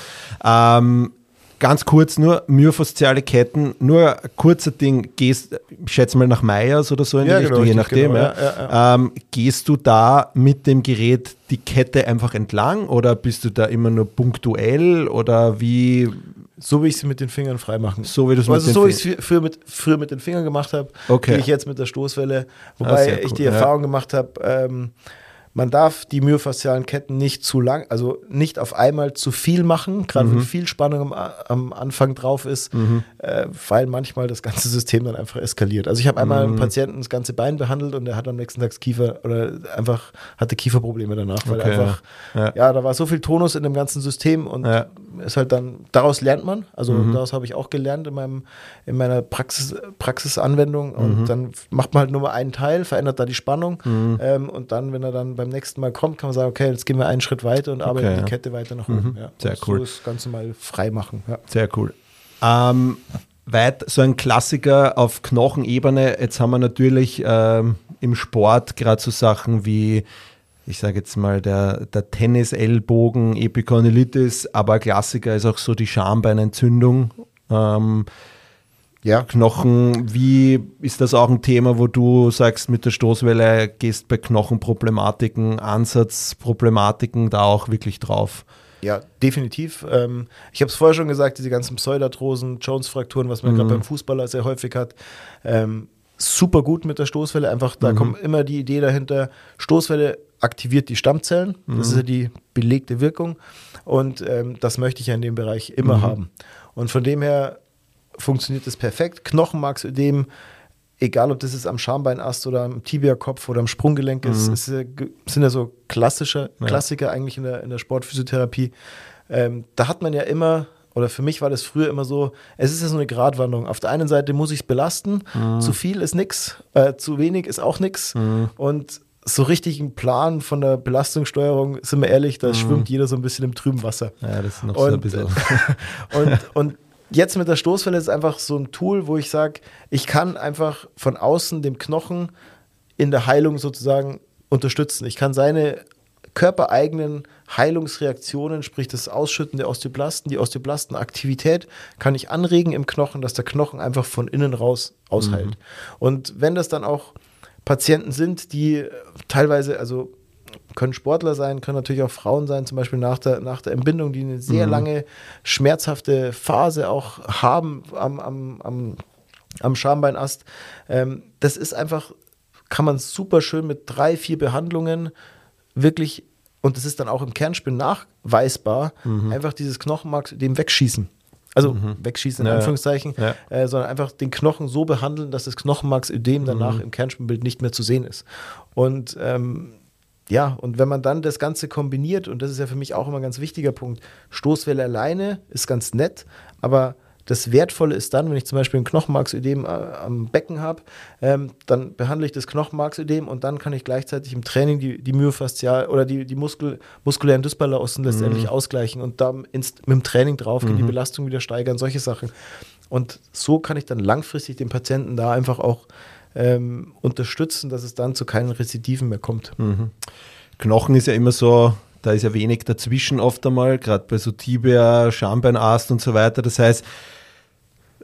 S1: Ähm, ganz kurz nur, myofasziale Ketten, nur ein kurzer Ding, gehst, ich schätze mal nach Meyers oder so in
S3: Ja,
S1: die
S3: genau,
S1: Richtung, je
S3: richtig,
S1: nachdem.
S3: genau,
S1: ja. Ähm, gehst du da mit dem Gerät die Kette einfach entlang oder bist du da immer nur punktuell oder wie,
S3: So wie ich sie mit den Fingern freimachen.
S1: so wie du es
S3: Also so wie ich es früher mit, früher mit den Fingern gemacht habe,
S1: Okay.
S3: gehe ich jetzt mit der Stoßwelle.
S1: Ah,
S3: Wobei ich
S1: cool,
S3: die
S1: ja.
S3: Erfahrung gemacht habe, ähm, man darf die myofaszialen Ketten nicht zu lang, also nicht auf einmal zu viel machen, gerade
S1: Mhm.
S3: wenn viel Spannung am, am Anfang drauf ist, äh, weil manchmal das ganze System dann einfach eskaliert. Also ich habe einmal
S1: Mhm.
S3: einen Patienten das ganze Bein behandelt und der hat am nächsten Tag Kiefer oder einfach hatte Kieferprobleme danach, weil
S1: Okay,
S3: einfach
S1: ja.
S3: ja. da war so viel Tonus in dem ganzen System und
S1: Ja.
S3: Ist halt dann, daraus lernt man. Also
S1: Mhm.
S3: daraus habe ich auch gelernt in, meinem, in meiner Praxis, Praxisanwendung. Und
S1: Mhm.
S3: dann macht man halt nur mal einen Teil, verändert da die Spannung.
S1: Mhm.
S3: Ähm, und dann, wenn er dann beim nächsten Mal kommt, kann man sagen, okay, jetzt gehen wir einen Schritt weiter und arbeiten
S1: Okay,
S3: die
S1: ja.
S3: Kette weiter nach oben.
S1: Mhm.
S3: Ja.
S1: Sehr
S3: Und
S1: cool.
S3: So das Ganze mal frei machen. Ja.
S1: Sehr cool. Ähm, weit so ein Klassiker auf Knochenebene. Jetzt haben wir natürlich ähm, im Sport gerade so Sachen wie, ich sage jetzt mal, der, der Tennis-Ellbogen, Epicondylitis, aber Klassiker ist auch so die Schambeinentzündung. Ähm,
S3: ja.
S1: Knochen, wie ist das auch ein Thema, wo du sagst, mit der Stoßwelle gehst bei Knochenproblematiken, Ansatzproblematiken da auch wirklich drauf?
S3: Ja, definitiv. Ähm, ich habe es vorher schon gesagt, diese ganzen Pseudarthrosen, Jones-Frakturen, was man gerade beim Fußballer sehr häufig hat, ähm, super gut mit der Stoßwelle. Einfach, da kommt immer die Idee dahinter, Stoßwelle aktiviert die Stammzellen. Das ist ja die belegte Wirkung. Und ähm, das möchte ich ja in dem Bereich immer haben. Und von dem her funktioniert das perfekt. Knochenmarksödem, egal ob das ist am Schambeinast oder am Tibiakopf oder am Sprunggelenk ist, ist ja ge- sind ja so klassische Klassiker eigentlich in der, in der Sportphysiotherapie. Ähm, da hat man ja immer, oder für mich war das früher immer so, es ist ja so eine Gratwanderung. Auf der einen Seite muss ich es belasten, zu viel ist nix, äh, zu wenig ist auch nix. Und so richtig ein Plan von der Belastungssteuerung, sind wir ehrlich, da schwimmt jeder so ein bisschen im trüben Wasser.
S1: Ja, das ist noch so ein
S3: Und,
S1: bisschen.
S3: und, und jetzt mit der Stoßwelle ist einfach so ein Tool, wo ich sage, ich kann einfach von außen dem Knochen in der Heilung sozusagen unterstützen. Ich kann seine körpereigenen Heilungsreaktionen, sprich das Ausschütten der Osteoblasten, die Osteoblastenaktivität, kann ich anregen im Knochen, dass der Knochen einfach von innen raus ausheilt. Und wenn das dann auch Patienten sind, die teilweise, also können Sportler sein, können natürlich auch Frauen sein, zum Beispiel nach der, nach der Entbindung, die eine sehr lange schmerzhafte Phase auch haben am, am, am, am Schambeinast. Ähm, das ist einfach, kann man super schön mit drei, vier Behandlungen wirklich, und das ist dann auch im Kernspin nachweisbar, einfach dieses Knochenmark dem wegschießen. Also wegschießen in
S1: Ja.
S3: Anführungszeichen,
S1: Ja.
S3: äh, sondern einfach den Knochen so behandeln, dass das Knochenmarksödem danach im Kernspinbild nicht mehr zu sehen ist. Und ähm, ja, und wenn man dann das Ganze kombiniert, und das ist ja für mich auch immer ein ganz wichtiger Punkt, Stoßwelle alleine ist ganz nett, aber das Wertvolle ist dann, wenn ich zum Beispiel ein Knochenmarksödem äh, am Becken habe, ähm, dann behandle ich das Knochenmarksödem und dann kann ich gleichzeitig im Training die, die Myofaszial oder die, die Muskel, muskulären Dysbalancen letztendlich ausgleichen und dann ins, mit dem Training draufgehen, die Belastung wieder steigern, solche Sachen. Und so kann ich dann langfristig den Patienten da einfach auch ähm, unterstützen, dass es dann zu keinen Rezidiven mehr kommt.
S1: Knochen ist ja immer so, da ist ja wenig dazwischen oft einmal, gerade bei so Tibia, Schambeinast und so weiter. Das heißt,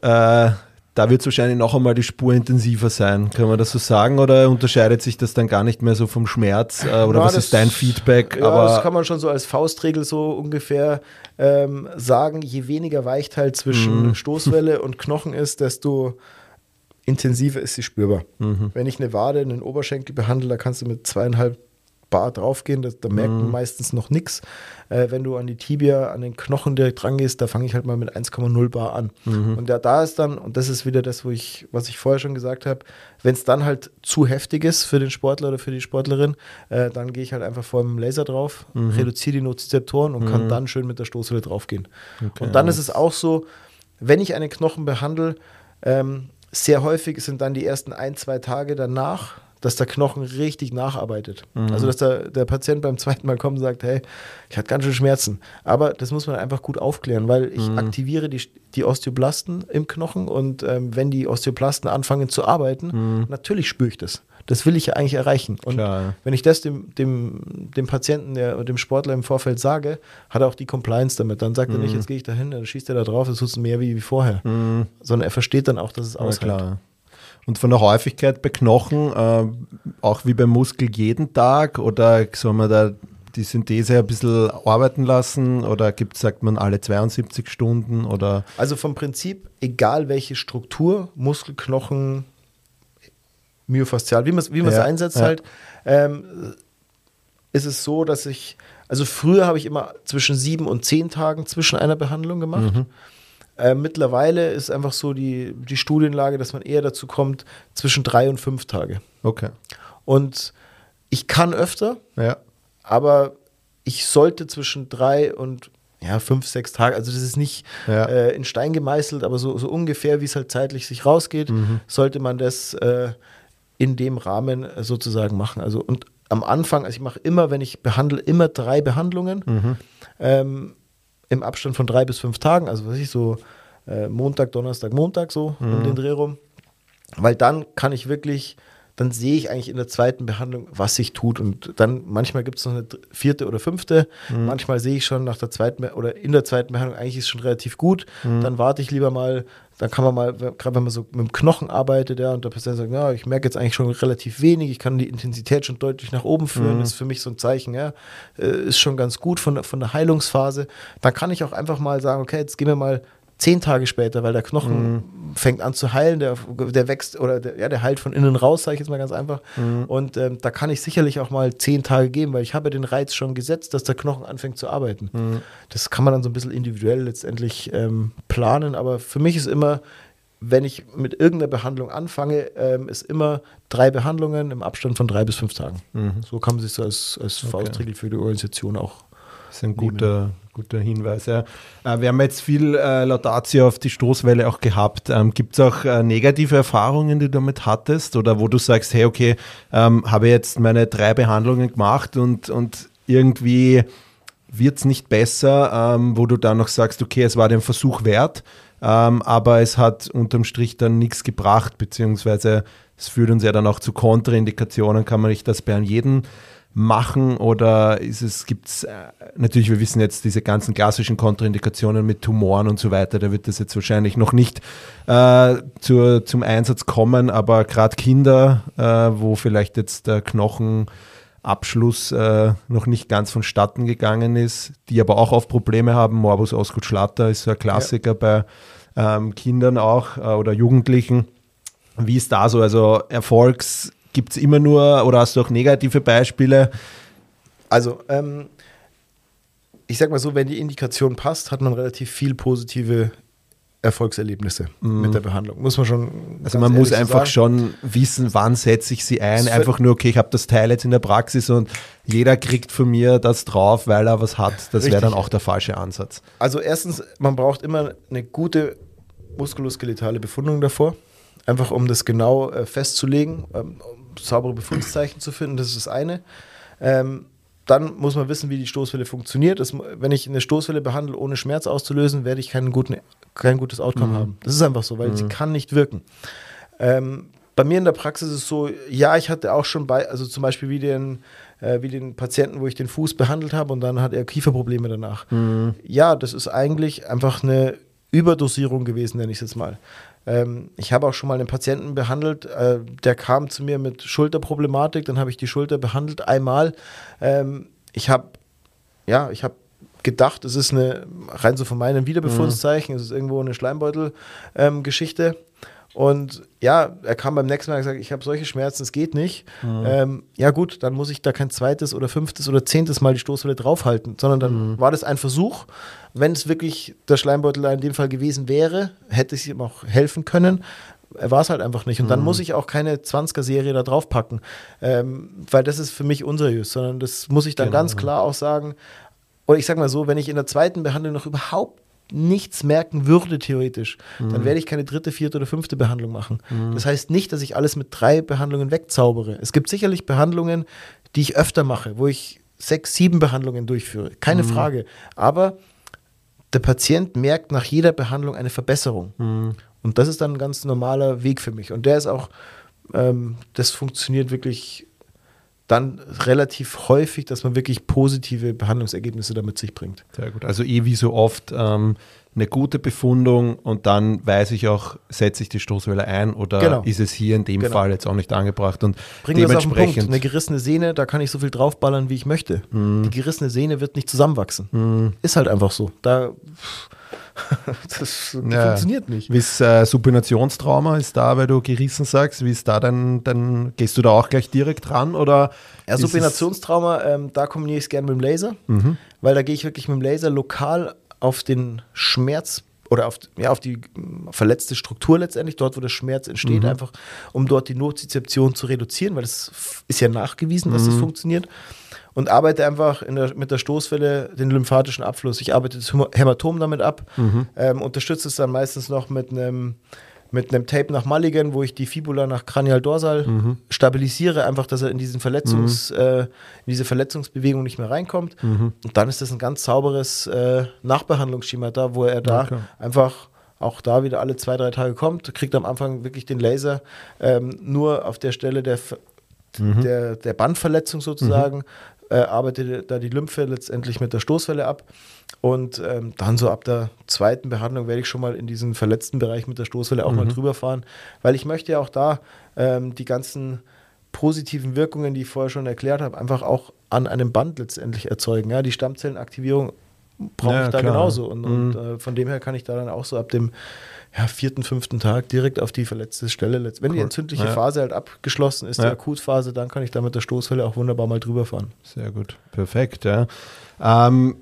S1: äh, da wird es wahrscheinlich noch einmal die Spur intensiver sein. Kann man das so sagen? Oder unterscheidet sich das dann gar nicht mehr so vom Schmerz? Äh, oder
S3: Ja,
S1: was
S3: das-
S1: ist dein Feedback?
S3: Ja,
S1: Aber
S3: das kann man schon so als Faustregel so ungefähr ähm, sagen. Je weniger Weichteil zwischen
S1: Mhm.
S3: Stoßwelle und Knochen ist, desto intensiver ist sie spürbar.
S1: Mhm.
S3: Wenn ich eine Wade, einen Oberschenkel behandle, da kannst du mit zweieinhalb Bar draufgehen, das, da merkt
S1: Mhm.
S3: man meistens noch nichts. Äh, wenn du an die Tibia, an den Knochen direkt rangehst, da fange ich halt mal mit 1,0 Bar an.
S1: Mhm.
S3: Und da, da ist dann, und das ist wieder das, wo ich, was ich vorher schon gesagt habe, wenn es dann halt zu heftig ist für den Sportler oder für die Sportlerin, äh, dann gehe ich halt einfach vor dem Laser drauf,
S1: Mhm.
S3: reduziere die Nozizeptoren und kann dann schön mit der Stoßwelle draufgehen. und dann ist es auch so, wenn ich einen Knochen behandle, Ähm, sehr häufig sind dann die ersten ein, zwei Tage danach, dass der Knochen richtig nacharbeitet.
S1: Mhm.
S3: Also, dass der, der Patient beim zweiten Mal kommt und sagt, hey, ich hatte ganz schön Schmerzen. Aber das muss man einfach gut aufklären, weil ich
S1: Mhm.
S3: aktiviere die, die Osteoblasten im Knochen und ähm, wenn die Osteoplasten anfangen zu arbeiten, natürlich spüre ich das. Das will ich ja eigentlich erreichen. Und
S1: Mhm. Klar, ja.
S3: wenn ich das dem, dem, dem Patienten, der, dem Sportler im Vorfeld sage, hat er auch die Compliance damit. Dann sagt er
S1: Mhm.
S3: nicht, jetzt gehe ich da hin, dann schießt er da drauf, es tut mehr wie, wie vorher. Sondern er versteht dann auch, dass es
S1: Ja,
S3: aushält.
S1: klar. Und von der Häufigkeit bei Knochen, äh, auch wie beim Muskel jeden Tag oder soll man da die Synthese ein bisschen arbeiten lassen oder gibt sagt man alle 72 Stunden oder
S3: Also vom Prinzip, egal welche Struktur, Muskel, Knochen, myofaszial, wie man es wie man's
S1: Ja,
S3: einsetzt
S1: ja.
S3: halt, ähm, ist es so, dass ich, also früher habe ich immer zwischen sieben und zehn Tagen zwischen einer Behandlung gemacht.
S1: Mhm.
S3: Äh, mittlerweile ist einfach so die, die Studienlage, dass man eher dazu kommt, zwischen drei und fünf Tage.
S1: okay.
S3: Und ich kann öfter,
S1: Ja.
S3: aber ich sollte zwischen drei und ja, fünf, sechs Tage, also das ist nicht
S1: Ja.
S3: äh, in Stein gemeißelt, aber so, so ungefähr, wie es halt zeitlich sich rausgeht,
S1: Mhm.
S3: sollte man das äh, in dem Rahmen äh, sozusagen machen. Also und am Anfang, also ich mache immer, wenn ich behandle, immer drei Behandlungen
S1: Mhm.
S3: ähm, im Abstand von drei bis fünf Tagen, also was weiß ich so äh, Montag, Donnerstag, Montag so um
S1: Mhm.
S3: den Dreh rum, weil dann kann ich wirklich, dann sehe ich eigentlich in der zweiten Behandlung, was sich tut. Und dann manchmal gibt es noch eine vierte oder fünfte,
S1: Mhm.
S3: manchmal sehe ich schon nach der zweiten oder in der zweiten Behandlung eigentlich ist es schon relativ gut,
S1: Mhm.
S3: dann warte ich lieber mal, dann kann man mal, gerade wenn man so mit dem Knochen arbeitet, ja, und der Patient sagt, ja, ich merke jetzt eigentlich schon relativ wenig, ich kann die Intensität schon deutlich nach oben führen, das ist für mich so ein Zeichen, ja, äh, ist schon ganz gut von, von der Heilungsphase, dann kann ich auch einfach mal sagen, okay, jetzt gehen wir mal zehn Tage später, weil der Knochen fängt an zu heilen, der, der wächst oder der, ja, der heilt von innen raus, sage ich jetzt mal ganz einfach. Und ähm, da kann ich sicherlich auch mal zehn Tage geben, weil ich habe ja den Reiz schon gesetzt, dass der Knochen anfängt zu arbeiten. Das kann man dann so ein bisschen individuell letztendlich ähm, planen, aber für mich ist immer, wenn ich mit irgendeiner Behandlung anfange, ähm, ist immer drei Behandlungen im Abstand von drei bis fünf Tagen. So kann man sich so als, als Faustregel für die Organisation auch
S1: Das ist ein guter, guter Hinweis. Ja. Äh, wir haben jetzt viel äh, Laudatio auf die Stoßwelle auch gehabt. Ähm, Gibt es auch äh, negative Erfahrungen, die du damit hattest oder wo du sagst, hey, okay, ähm, habe jetzt meine drei Behandlungen gemacht und, und irgendwie wird es nicht besser, ähm, wo du dann noch sagst, okay, es war den Versuch wert, ähm, aber es hat unterm Strich dann nichts gebracht, beziehungsweise es führt uns ja dann auch zu Kontraindikationen. Kann man nicht das bei jedem machen oder ist es, gibt es, äh, natürlich, wir wissen jetzt diese ganzen klassischen Kontraindikationen mit Tumoren und so weiter, da wird das jetzt wahrscheinlich noch nicht äh, zur, zum Einsatz kommen, aber gerade Kinder, äh, wo vielleicht jetzt der Knochenabschluss äh, noch nicht ganz vonstatten gegangen ist, die aber auch oft Probleme haben, Morbus Osgood-Schlatter ist so ein Klassiker bei ähm, Kindern auch äh, oder Jugendlichen. Wie ist da so? Also Erfolgs gibt es immer nur oder hast du auch negative Beispiele?
S3: Also, ähm, ich sag mal so, wenn die Indikation passt, hat man relativ viel positive Erfolgserlebnisse mit der Behandlung. Muss man schon.
S1: Mhm. Also man muss einfach
S3: sagen.
S1: schon wissen, wann setze ich sie ein.
S3: Das
S1: Einfach nur, okay, ich habe das Teil jetzt in der Praxis und jeder kriegt von mir das drauf, weil er was hat. Das wäre dann auch der falsche Ansatz.
S3: Also, erstens, man braucht immer eine gute muskuloskeletale Befundung davor. Einfach um das genau äh, festzulegen, ähm, saubere Befundszeichen zu finden. Das ist das eine. Ähm, dann muss man wissen, wie die Stoßwelle funktioniert. Das, wenn ich eine Stoßwelle behandle, ohne Schmerz auszulösen, werde ich keinen guten, kein gutes Outcome haben. Das ist einfach so, weil sie kann nicht wirken. Ähm, bei mir in der Praxis ist es so, ja, ich hatte auch schon bei, also zum Beispiel wie den, äh, wie den Patienten, wo ich den Fuß behandelt habe und dann hat er Kieferprobleme danach. Ja, das ist eigentlich einfach eine Überdosierung gewesen, nenne ich es jetzt mal. Ähm, ich habe auch schon mal einen Patienten behandelt, äh, der kam zu mir mit Schulterproblematik, dann habe ich die Schulter behandelt einmal. Ähm, ich habe, ja, ich habe gedacht, es ist eine, rein so von meinen Wiederbefundszeichen, es ist irgendwo eine Schleimbeutel-Geschichte. Und ja, er kam beim nächsten Mal und gesagt, ich habe solche Schmerzen, es geht nicht. Ähm, ja gut, dann muss ich da kein zweites oder fünftes oder zehntes Mal die Stoßwelle draufhalten, sondern dann war das ein Versuch. Wenn es wirklich der Schleimbeutel in dem Fall gewesen wäre, hätte ich ihm auch helfen können. Er war es halt einfach nicht. Und dann muss ich auch keine 20er-Serie da draufpacken, ähm, weil das ist für mich unseriös, sondern das muss ich dann
S1: Genau,
S3: ganz klar auch sagen. Oder ich sag mal so, wenn ich in der zweiten Behandlung noch überhaupt nichts merken würde, theoretisch, dann werde ich keine dritte, vierte oder fünfte Behandlung machen. Das heißt nicht, dass ich alles mit drei Behandlungen wegzaubere. Es gibt sicherlich Behandlungen, die ich öfter mache, wo ich sechs, sieben Behandlungen durchführe. Keine Frage. Aber der Patient merkt nach jeder Behandlung eine Verbesserung. Und das ist dann ein ganz normaler Weg für mich. Und der ist auch, ähm, das funktioniert wirklich dann relativ häufig, dass man wirklich positive Behandlungsergebnisse damit sich bringt.
S1: Sehr gut. Also eh wie so oft ähm, eine gute Befundung und dann weiß ich auch, setze ich die Stoßwelle ein oder
S3: Genau.
S1: ist es hier in dem
S3: Genau.
S1: Fall jetzt auch nicht angebracht und
S3: auf den Punkt.
S1: dementsprechend
S3: Eine gerissene Sehne, da kann ich so viel draufballern, wie ich möchte. Die gerissene Sehne wird nicht zusammenwachsen. Ist halt einfach so. Da, das
S1: Ja.
S3: funktioniert nicht.
S1: Wie ist äh, Supinationstrauma ist da, weil du gerissen sagst, wie ist da dann, dann gehst du da auch gleich direkt ran oder
S3: Ja, Supinationstrauma, ähm, da kombiniere ich es gerne mit dem Laser, weil da gehe ich wirklich mit dem Laser lokal auf den Schmerz oder auf, ja, auf die verletzte Struktur letztendlich, dort wo der Schmerz entsteht, einfach um dort die Nozizeption zu reduzieren, weil das ist ja nachgewiesen, dass das funktioniert. Und arbeite einfach in der, mit der Stoßwelle den lymphatischen Abfluss. Ich arbeite das Häma- Hämatom damit ab, ähm, unterstütze es dann meistens noch mit einem mit einem Tape nach Mulligan, wo ich die Fibula nach Cranial Dorsal stabilisiere, einfach, dass er in, diesen Verletzungs, äh, in diese Verletzungsbewegung nicht mehr reinkommt. Und dann ist das ein ganz sauberes äh, Nachbehandlungsschema da, wo er da
S1: klar.
S3: einfach auch da wieder alle zwei, drei Tage kommt, kriegt am Anfang wirklich den Laser ähm, nur auf der Stelle der, Ver- der, der Bandverletzung sozusagen, äh, arbeitet da die Lymphe letztendlich mit der Stoßwelle ab. Und ähm, dann so ab der zweiten Behandlung werde ich schon mal in diesen verletzten Bereich mit der Stoßwelle auch mal drüber fahren, weil ich möchte ja auch da ähm, die ganzen positiven Wirkungen, die ich vorher schon erklärt habe, einfach auch an einem Band letztendlich erzeugen. Ja, die Stammzellenaktivierung brauche
S1: Ja,
S3: ich da
S1: klar.
S3: genauso. Und, und äh, von dem her kann ich da dann auch so ab dem ja, vierten, fünften Tag direkt auf die verletzte Stelle. Wenn die
S1: Cool.
S3: entzündliche
S1: Ja.
S3: Phase halt abgeschlossen ist,
S1: Ja.
S3: die Akutphase, dann kann ich da mit der Stoßwelle auch wunderbar mal drüber fahren.
S1: Sehr gut, perfekt, ja. Ähm,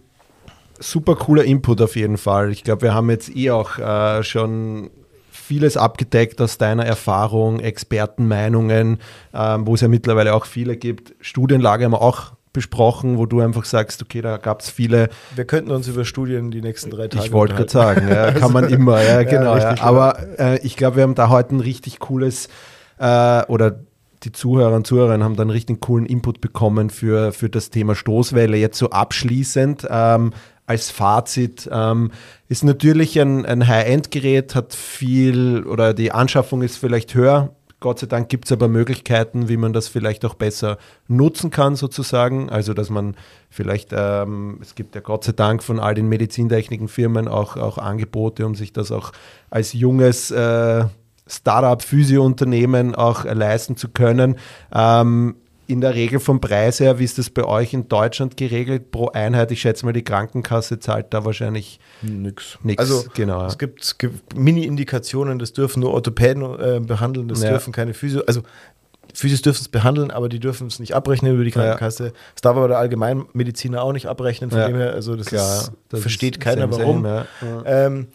S1: super cooler Input auf jeden Fall. Ich glaube, wir haben jetzt eh auch äh, schon vieles abgedeckt aus deiner Erfahrung, Expertenmeinungen, ähm, wo es ja mittlerweile auch viele gibt. Studienlage haben wir auch besprochen, wo du einfach sagst, okay, da gab es viele
S3: Wir könnten uns über Studien die nächsten drei Tage
S1: ich wollte gerade sagen, ja, kann man immer, ja, genau. Ja,
S3: richtig,
S1: Aber äh, ich glaube, wir haben da heute ein richtig cooles äh, oder die Zuhörer und Zuhörerinnen haben da einen richtig coolen Input bekommen für, für das Thema Stoßwelle. Jetzt so abschließend ähm, als Fazit ähm, ist natürlich ein, ein High-End-Gerät, hat viel oder die Anschaffung ist vielleicht höher. Gott sei Dank gibt es aber Möglichkeiten, wie man das vielleicht auch besser nutzen kann, sozusagen. Also, dass man vielleicht, ähm, es gibt ja Gott sei Dank von all den Medizintechnikenfirmen auch, auch Angebote, um sich das auch als junges äh, Startup-Physio-Unternehmen auch leisten zu können. Ähm, in der Regel vom Preis her, wie ist das bei euch in Deutschland geregelt pro Einheit? Ich schätze mal, die Krankenkasse zahlt da wahrscheinlich.
S3: Nix, Also
S1: genau.
S3: es gibt, es gibt Mini-Indikationen, das dürfen nur Orthopäden äh, behandeln, das
S1: Ja.
S3: dürfen keine Physio, also Physios dürfen es behandeln, aber die dürfen es nicht abrechnen über die Krankenkasse. Das darf aber der Allgemeinmediziner auch nicht abrechnen, von
S1: Ja.
S3: dem her, also das,
S1: Klar,
S3: ist,
S1: das
S3: versteht keiner warum.
S1: same, ja.
S3: Ähm,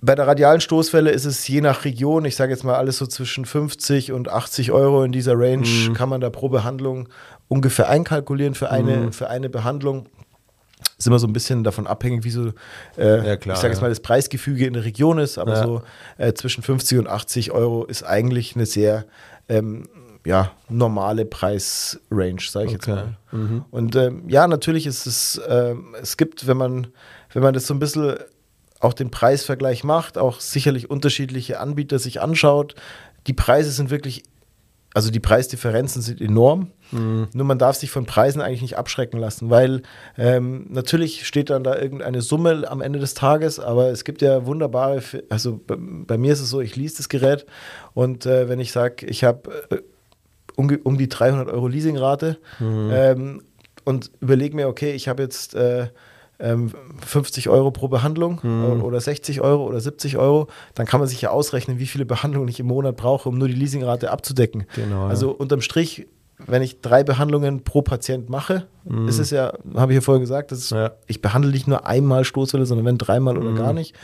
S3: bei der radialen Stoßwelle ist es je nach Region, ich sage jetzt mal alles so zwischen 50 und 80 Euro in dieser Range,
S1: Mhm.
S3: kann man da pro Behandlung ungefähr einkalkulieren für eine,
S1: Mhm.
S3: für eine Behandlung. Ist immer so ein bisschen davon abhängig, wie so, äh,
S1: Ja, klar,
S3: ich sage jetzt
S1: ja.
S3: mal, das Preisgefüge in der Region ist, aber
S1: Ja.
S3: so äh, zwischen 50 und 80 Euro ist eigentlich eine sehr ähm, ja, normale Preisrange, sage ich jetzt
S1: Okay.
S3: mal. Und ähm, ja, natürlich ist es, ähm, es gibt, wenn man, wenn man das so ein bisschen auch den Preisvergleich macht, auch sicherlich unterschiedliche Anbieter sich anschaut. Die Preise sind wirklich, also die Preisdifferenzen sind enorm. Nur man darf sich von Preisen eigentlich nicht abschrecken lassen, weil ähm, natürlich steht dann da irgendeine Summe am Ende des Tages, aber es gibt ja wunderbare, also bei, bei mir ist es so, ich lease das Gerät und äh, wenn ich sage, ich habe äh, um, um die 300 Euro Leasingrate ähm, und überlege mir, okay, ich habe jetzt äh, ähm, 50 Euro pro Behandlung äh, oder 60 Euro oder 70 Euro, dann kann man sich ja ausrechnen, wie viele Behandlungen ich im Monat brauche, um nur die Leasingrate abzudecken.
S1: Genau, ja.
S3: Also unterm Strich, wenn ich drei Behandlungen pro Patient mache, ist es ja, habe ich ja vorher gesagt, ist,
S1: Ja.
S3: ich behandle nicht nur einmal Stoßwelle, sondern wenn dreimal oder gar nicht.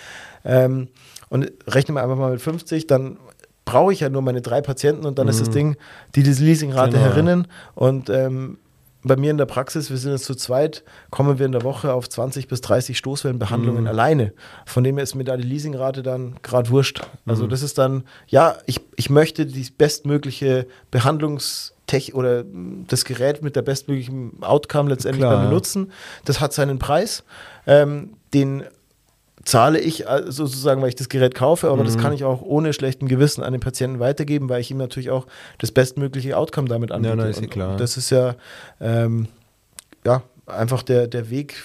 S3: Ähm, und rechne mir einfach mal mit 50, dann brauche ich ja nur meine drei Patienten und dann ist das Ding, die diese Leasingrate
S1: Genau.
S3: herinnen und ähm, bei mir in der Praxis, wir sind jetzt zu zweit, kommen wir in der Woche auf 20 bis 30 Stoßwellenbehandlungen mhm. alleine. Von dem her ist mir da die Leasingrate dann gerade wurscht. Also mhm. das ist dann, ja, ich, ich möchte die bestmögliche Behandlungs- oder das Gerät mit der bestmöglichen Outcome letztendlich Klar, benutzen. Das hat seinen Preis. Ähm, den zahle ich sozusagen, weil ich das Gerät kaufe, aber mhm. das kann ich auch ohne schlechten Gewissen an den Patienten weitergeben, weil ich ihm natürlich auch das bestmögliche Outcome damit anbiete. Ja,
S1: na, ist ja klar.
S3: Und das ist ja, ähm, ja einfach der, der Weg,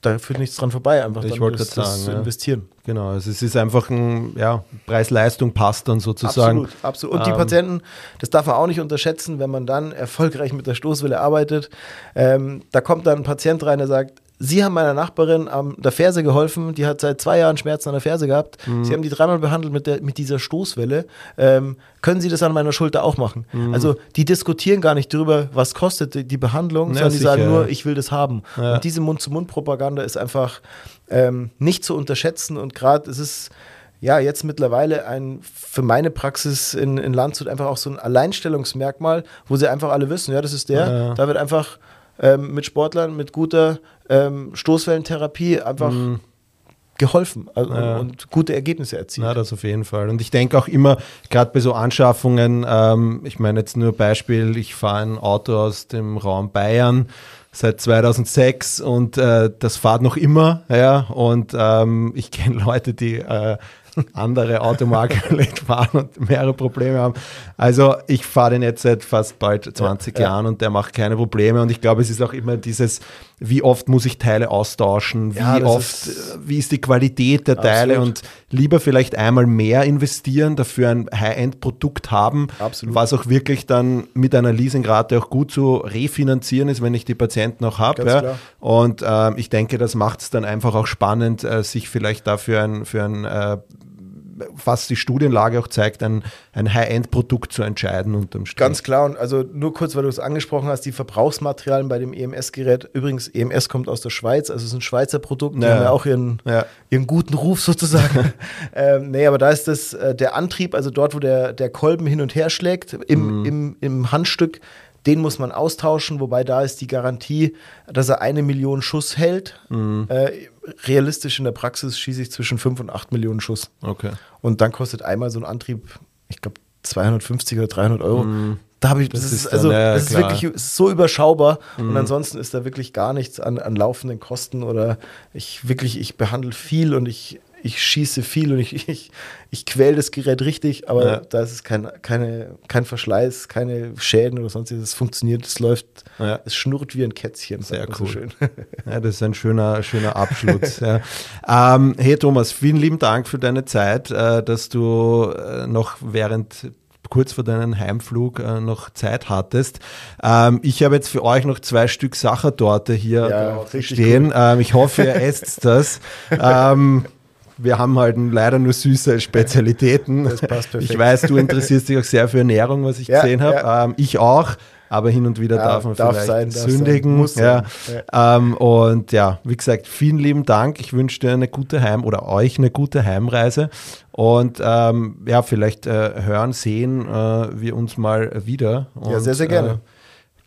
S3: da führt nichts dran vorbei, einfach
S1: ich dann das,
S3: das
S1: sagen,
S3: ja. investieren.
S1: Genau, also es ist einfach ein, ja, Preis-Leistung passt dann sozusagen.
S3: Absolut, absolut. Und ähm, die Patienten, das darf man auch nicht unterschätzen, wenn man dann erfolgreich mit der Stoßwelle arbeitet. Ähm, da kommt dann ein Patient rein, der sagt, Sie haben meiner Nachbarin an der Ferse geholfen, die hat seit zwei Jahren Schmerzen an der Ferse gehabt. Mhm. Sie haben die dreimal behandelt mit, der, mit dieser Stoßwelle. Ähm, können Sie das an meiner Schulter auch machen? Mhm. Also die diskutieren gar nicht darüber, was kostet die, die Behandlung, ja, sondern die sicher. sagen nur, ich will das haben. Ja. Und diese Mund-zu-Mund-Propaganda ist einfach ähm, nicht zu unterschätzen und gerade es ist ja, jetzt mittlerweile ein, für meine Praxis in, in Landshut einfach auch so ein Alleinstellungsmerkmal, wo sie einfach alle wissen, ja, das ist der, ja. da wird einfach ähm, mit Sportlern, mit guter ähm, Stoßwellentherapie einfach mhm. geholfen also, ja. und gute Ergebnisse erzielt.
S1: Ja, das auf jeden Fall. Und ich denke auch immer, gerade bei so Anschaffungen, ähm, ich meine jetzt nur Beispiel, ich fahre ein Auto aus dem Raum Bayern seit 2006 und äh, das fahrt noch immer, ja, und ähm, ich kenne Leute, die äh, andere Automarken fahren und mehrere Probleme haben. Also ich fahre den jetzt seit fast bald 20 ja, Jahren ja. und der macht keine Probleme. Und ich glaube, es ist auch immer dieses, wie oft muss ich Teile austauschen, wie ja, oft, ist, wie ist die Qualität der Teile absolut. und lieber vielleicht einmal mehr investieren, dafür ein High-End-Produkt haben, absolut. was auch wirklich dann mit einer Leasingrate auch gut zu refinanzieren ist, wenn ich die Patienten auch habe. Ja. Und äh, ich denke, das macht es dann einfach auch spannend, äh, sich vielleicht dafür ein, für ein äh, was die Studienlage auch zeigt, ein, ein High-End-Produkt zu entscheiden unterm
S3: Strich. Ganz klar. Und also nur kurz, weil du es angesprochen hast, die Verbrauchsmaterialien bei dem EMS-Gerät. Übrigens, EMS kommt aus der Schweiz, also es ist ein Schweizer Produkt. Die ja. haben ja auch ihren, ja. ihren guten Ruf sozusagen. ähm, nee, aber da ist das äh, der Antrieb, also dort, wo der, der Kolben hin und her schlägt, im, mhm. im, im Handstück, den muss man austauschen, wobei da ist die Garantie, dass er eine Million Schuss hält. Mhm. Äh, realistisch in der Praxis schieße ich zwischen 5 und 8 Millionen Schuss.
S1: Okay.
S3: Und dann kostet einmal so ein Antrieb, ich glaube, 250 oder 300 Euro. Mm. Da habe ich, das, das, ist, also, dann, ja, das ist wirklich ist so überschaubar mm. und ansonsten ist da wirklich gar nichts an, an laufenden Kosten oder ich wirklich, ich behandle viel und ich ich schieße viel und ich, ich, ich quäle das Gerät richtig, aber ja. da ist es kein, keine, kein Verschleiß, keine Schäden oder sonstiges. Es funktioniert, es läuft, ja. es schnurrt wie ein Kätzchen.
S1: Sehr cool. So schön. Ja, das ist ein schöner, schöner Abschluss. ja. ähm, hey Thomas, vielen lieben Dank für deine Zeit, äh, dass du äh, noch während kurz vor deinem Heimflug äh, noch Zeit hattest. Ähm, ich habe jetzt für euch noch zwei Stück Sachertorte hier ja, stehen. Cool. Ähm, ich hoffe, ihr esst das. ähm, wir haben halt leider nur süße Spezialitäten. Das passt perfekt. Ich weiß, du interessierst dich auch sehr für Ernährung, was ich ja, gesehen habe. Ja. Ähm, ich auch. Aber hin und wieder ja, darf man darf vielleicht sein, sündigen. Muss ja. Ähm, und ja, wie gesagt, vielen lieben Dank. Ich wünsche dir eine gute Heim- oder euch eine gute Heimreise. Und ähm, ja, vielleicht äh, hören, sehen äh, wir uns mal wieder. Und,
S3: ja, sehr, sehr gerne. Äh,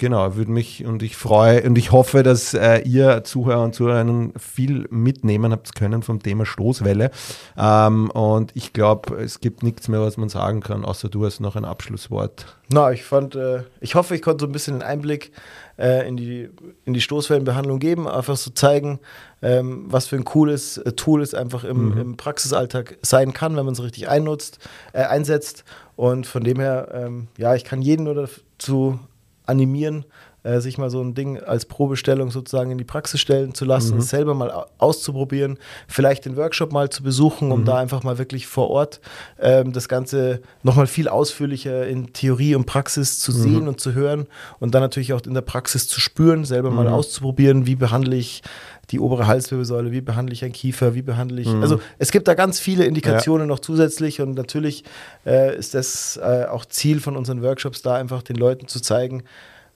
S1: Genau, würde mich und ich freue und ich hoffe, dass äh, ihr Zuhörer und Zuhörerinnen viel mitnehmen habt können vom Thema Stoßwelle. Ähm, und ich glaube, es gibt nichts mehr, was man sagen kann, außer du hast noch ein Abschlusswort.
S3: Na, ich fand, äh, ich hoffe, ich konnte so ein bisschen einen Einblick äh, in, die, in die Stoßwellenbehandlung geben, einfach so zeigen, ähm, was für ein cooles äh, Tool es einfach im, mhm. im Praxisalltag sein kann, wenn man es richtig einnutzt, äh, einsetzt. Und von dem her, ähm, ja, ich kann jeden nur dazu animieren, äh, sich mal so ein Ding als Probestellung sozusagen in die Praxis stellen zu lassen, mhm. es selber mal auszuprobieren, vielleicht den Workshop mal zu besuchen, um mhm. da einfach mal wirklich vor Ort ähm, das Ganze nochmal viel ausführlicher in Theorie und Praxis zu mhm. sehen und zu hören und dann natürlich auch in der Praxis zu spüren, selber mal mhm. auszuprobieren, wie behandle ich die obere Halswirbelsäule, wie behandle ich einen Kiefer, wie behandle ich. Mhm. Also es gibt da ganz viele Indikationen ja. noch zusätzlich und natürlich äh, ist das äh, auch Ziel von unseren Workshops, da einfach den Leuten zu zeigen,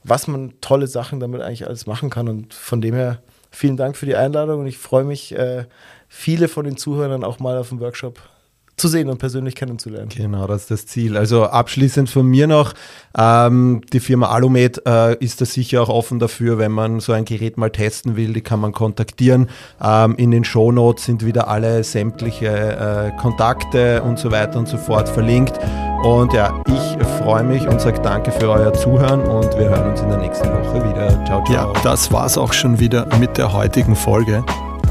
S3: was man tolle Sachen damit eigentlich alles machen kann. Und von dem her vielen Dank für die Einladung und ich freue mich, äh, viele von den Zuhörern auch mal auf dem Workshop zu sehen und persönlich kennenzulernen.
S1: Genau, das ist das Ziel. Also abschließend von mir noch, ähm, die Firma Alumed äh, ist da sicher auch offen dafür, wenn man so ein Gerät mal testen will, die kann man kontaktieren. Ähm, in den Shownotes sind wieder alle sämtliche äh, Kontakte und so weiter und so fort verlinkt. Und ja, ich freue mich und sage danke für euer Zuhören und wir hören uns in der nächsten Woche wieder. Ciao, ciao.
S4: Ja, das war's auch schon wieder mit der heutigen Folge.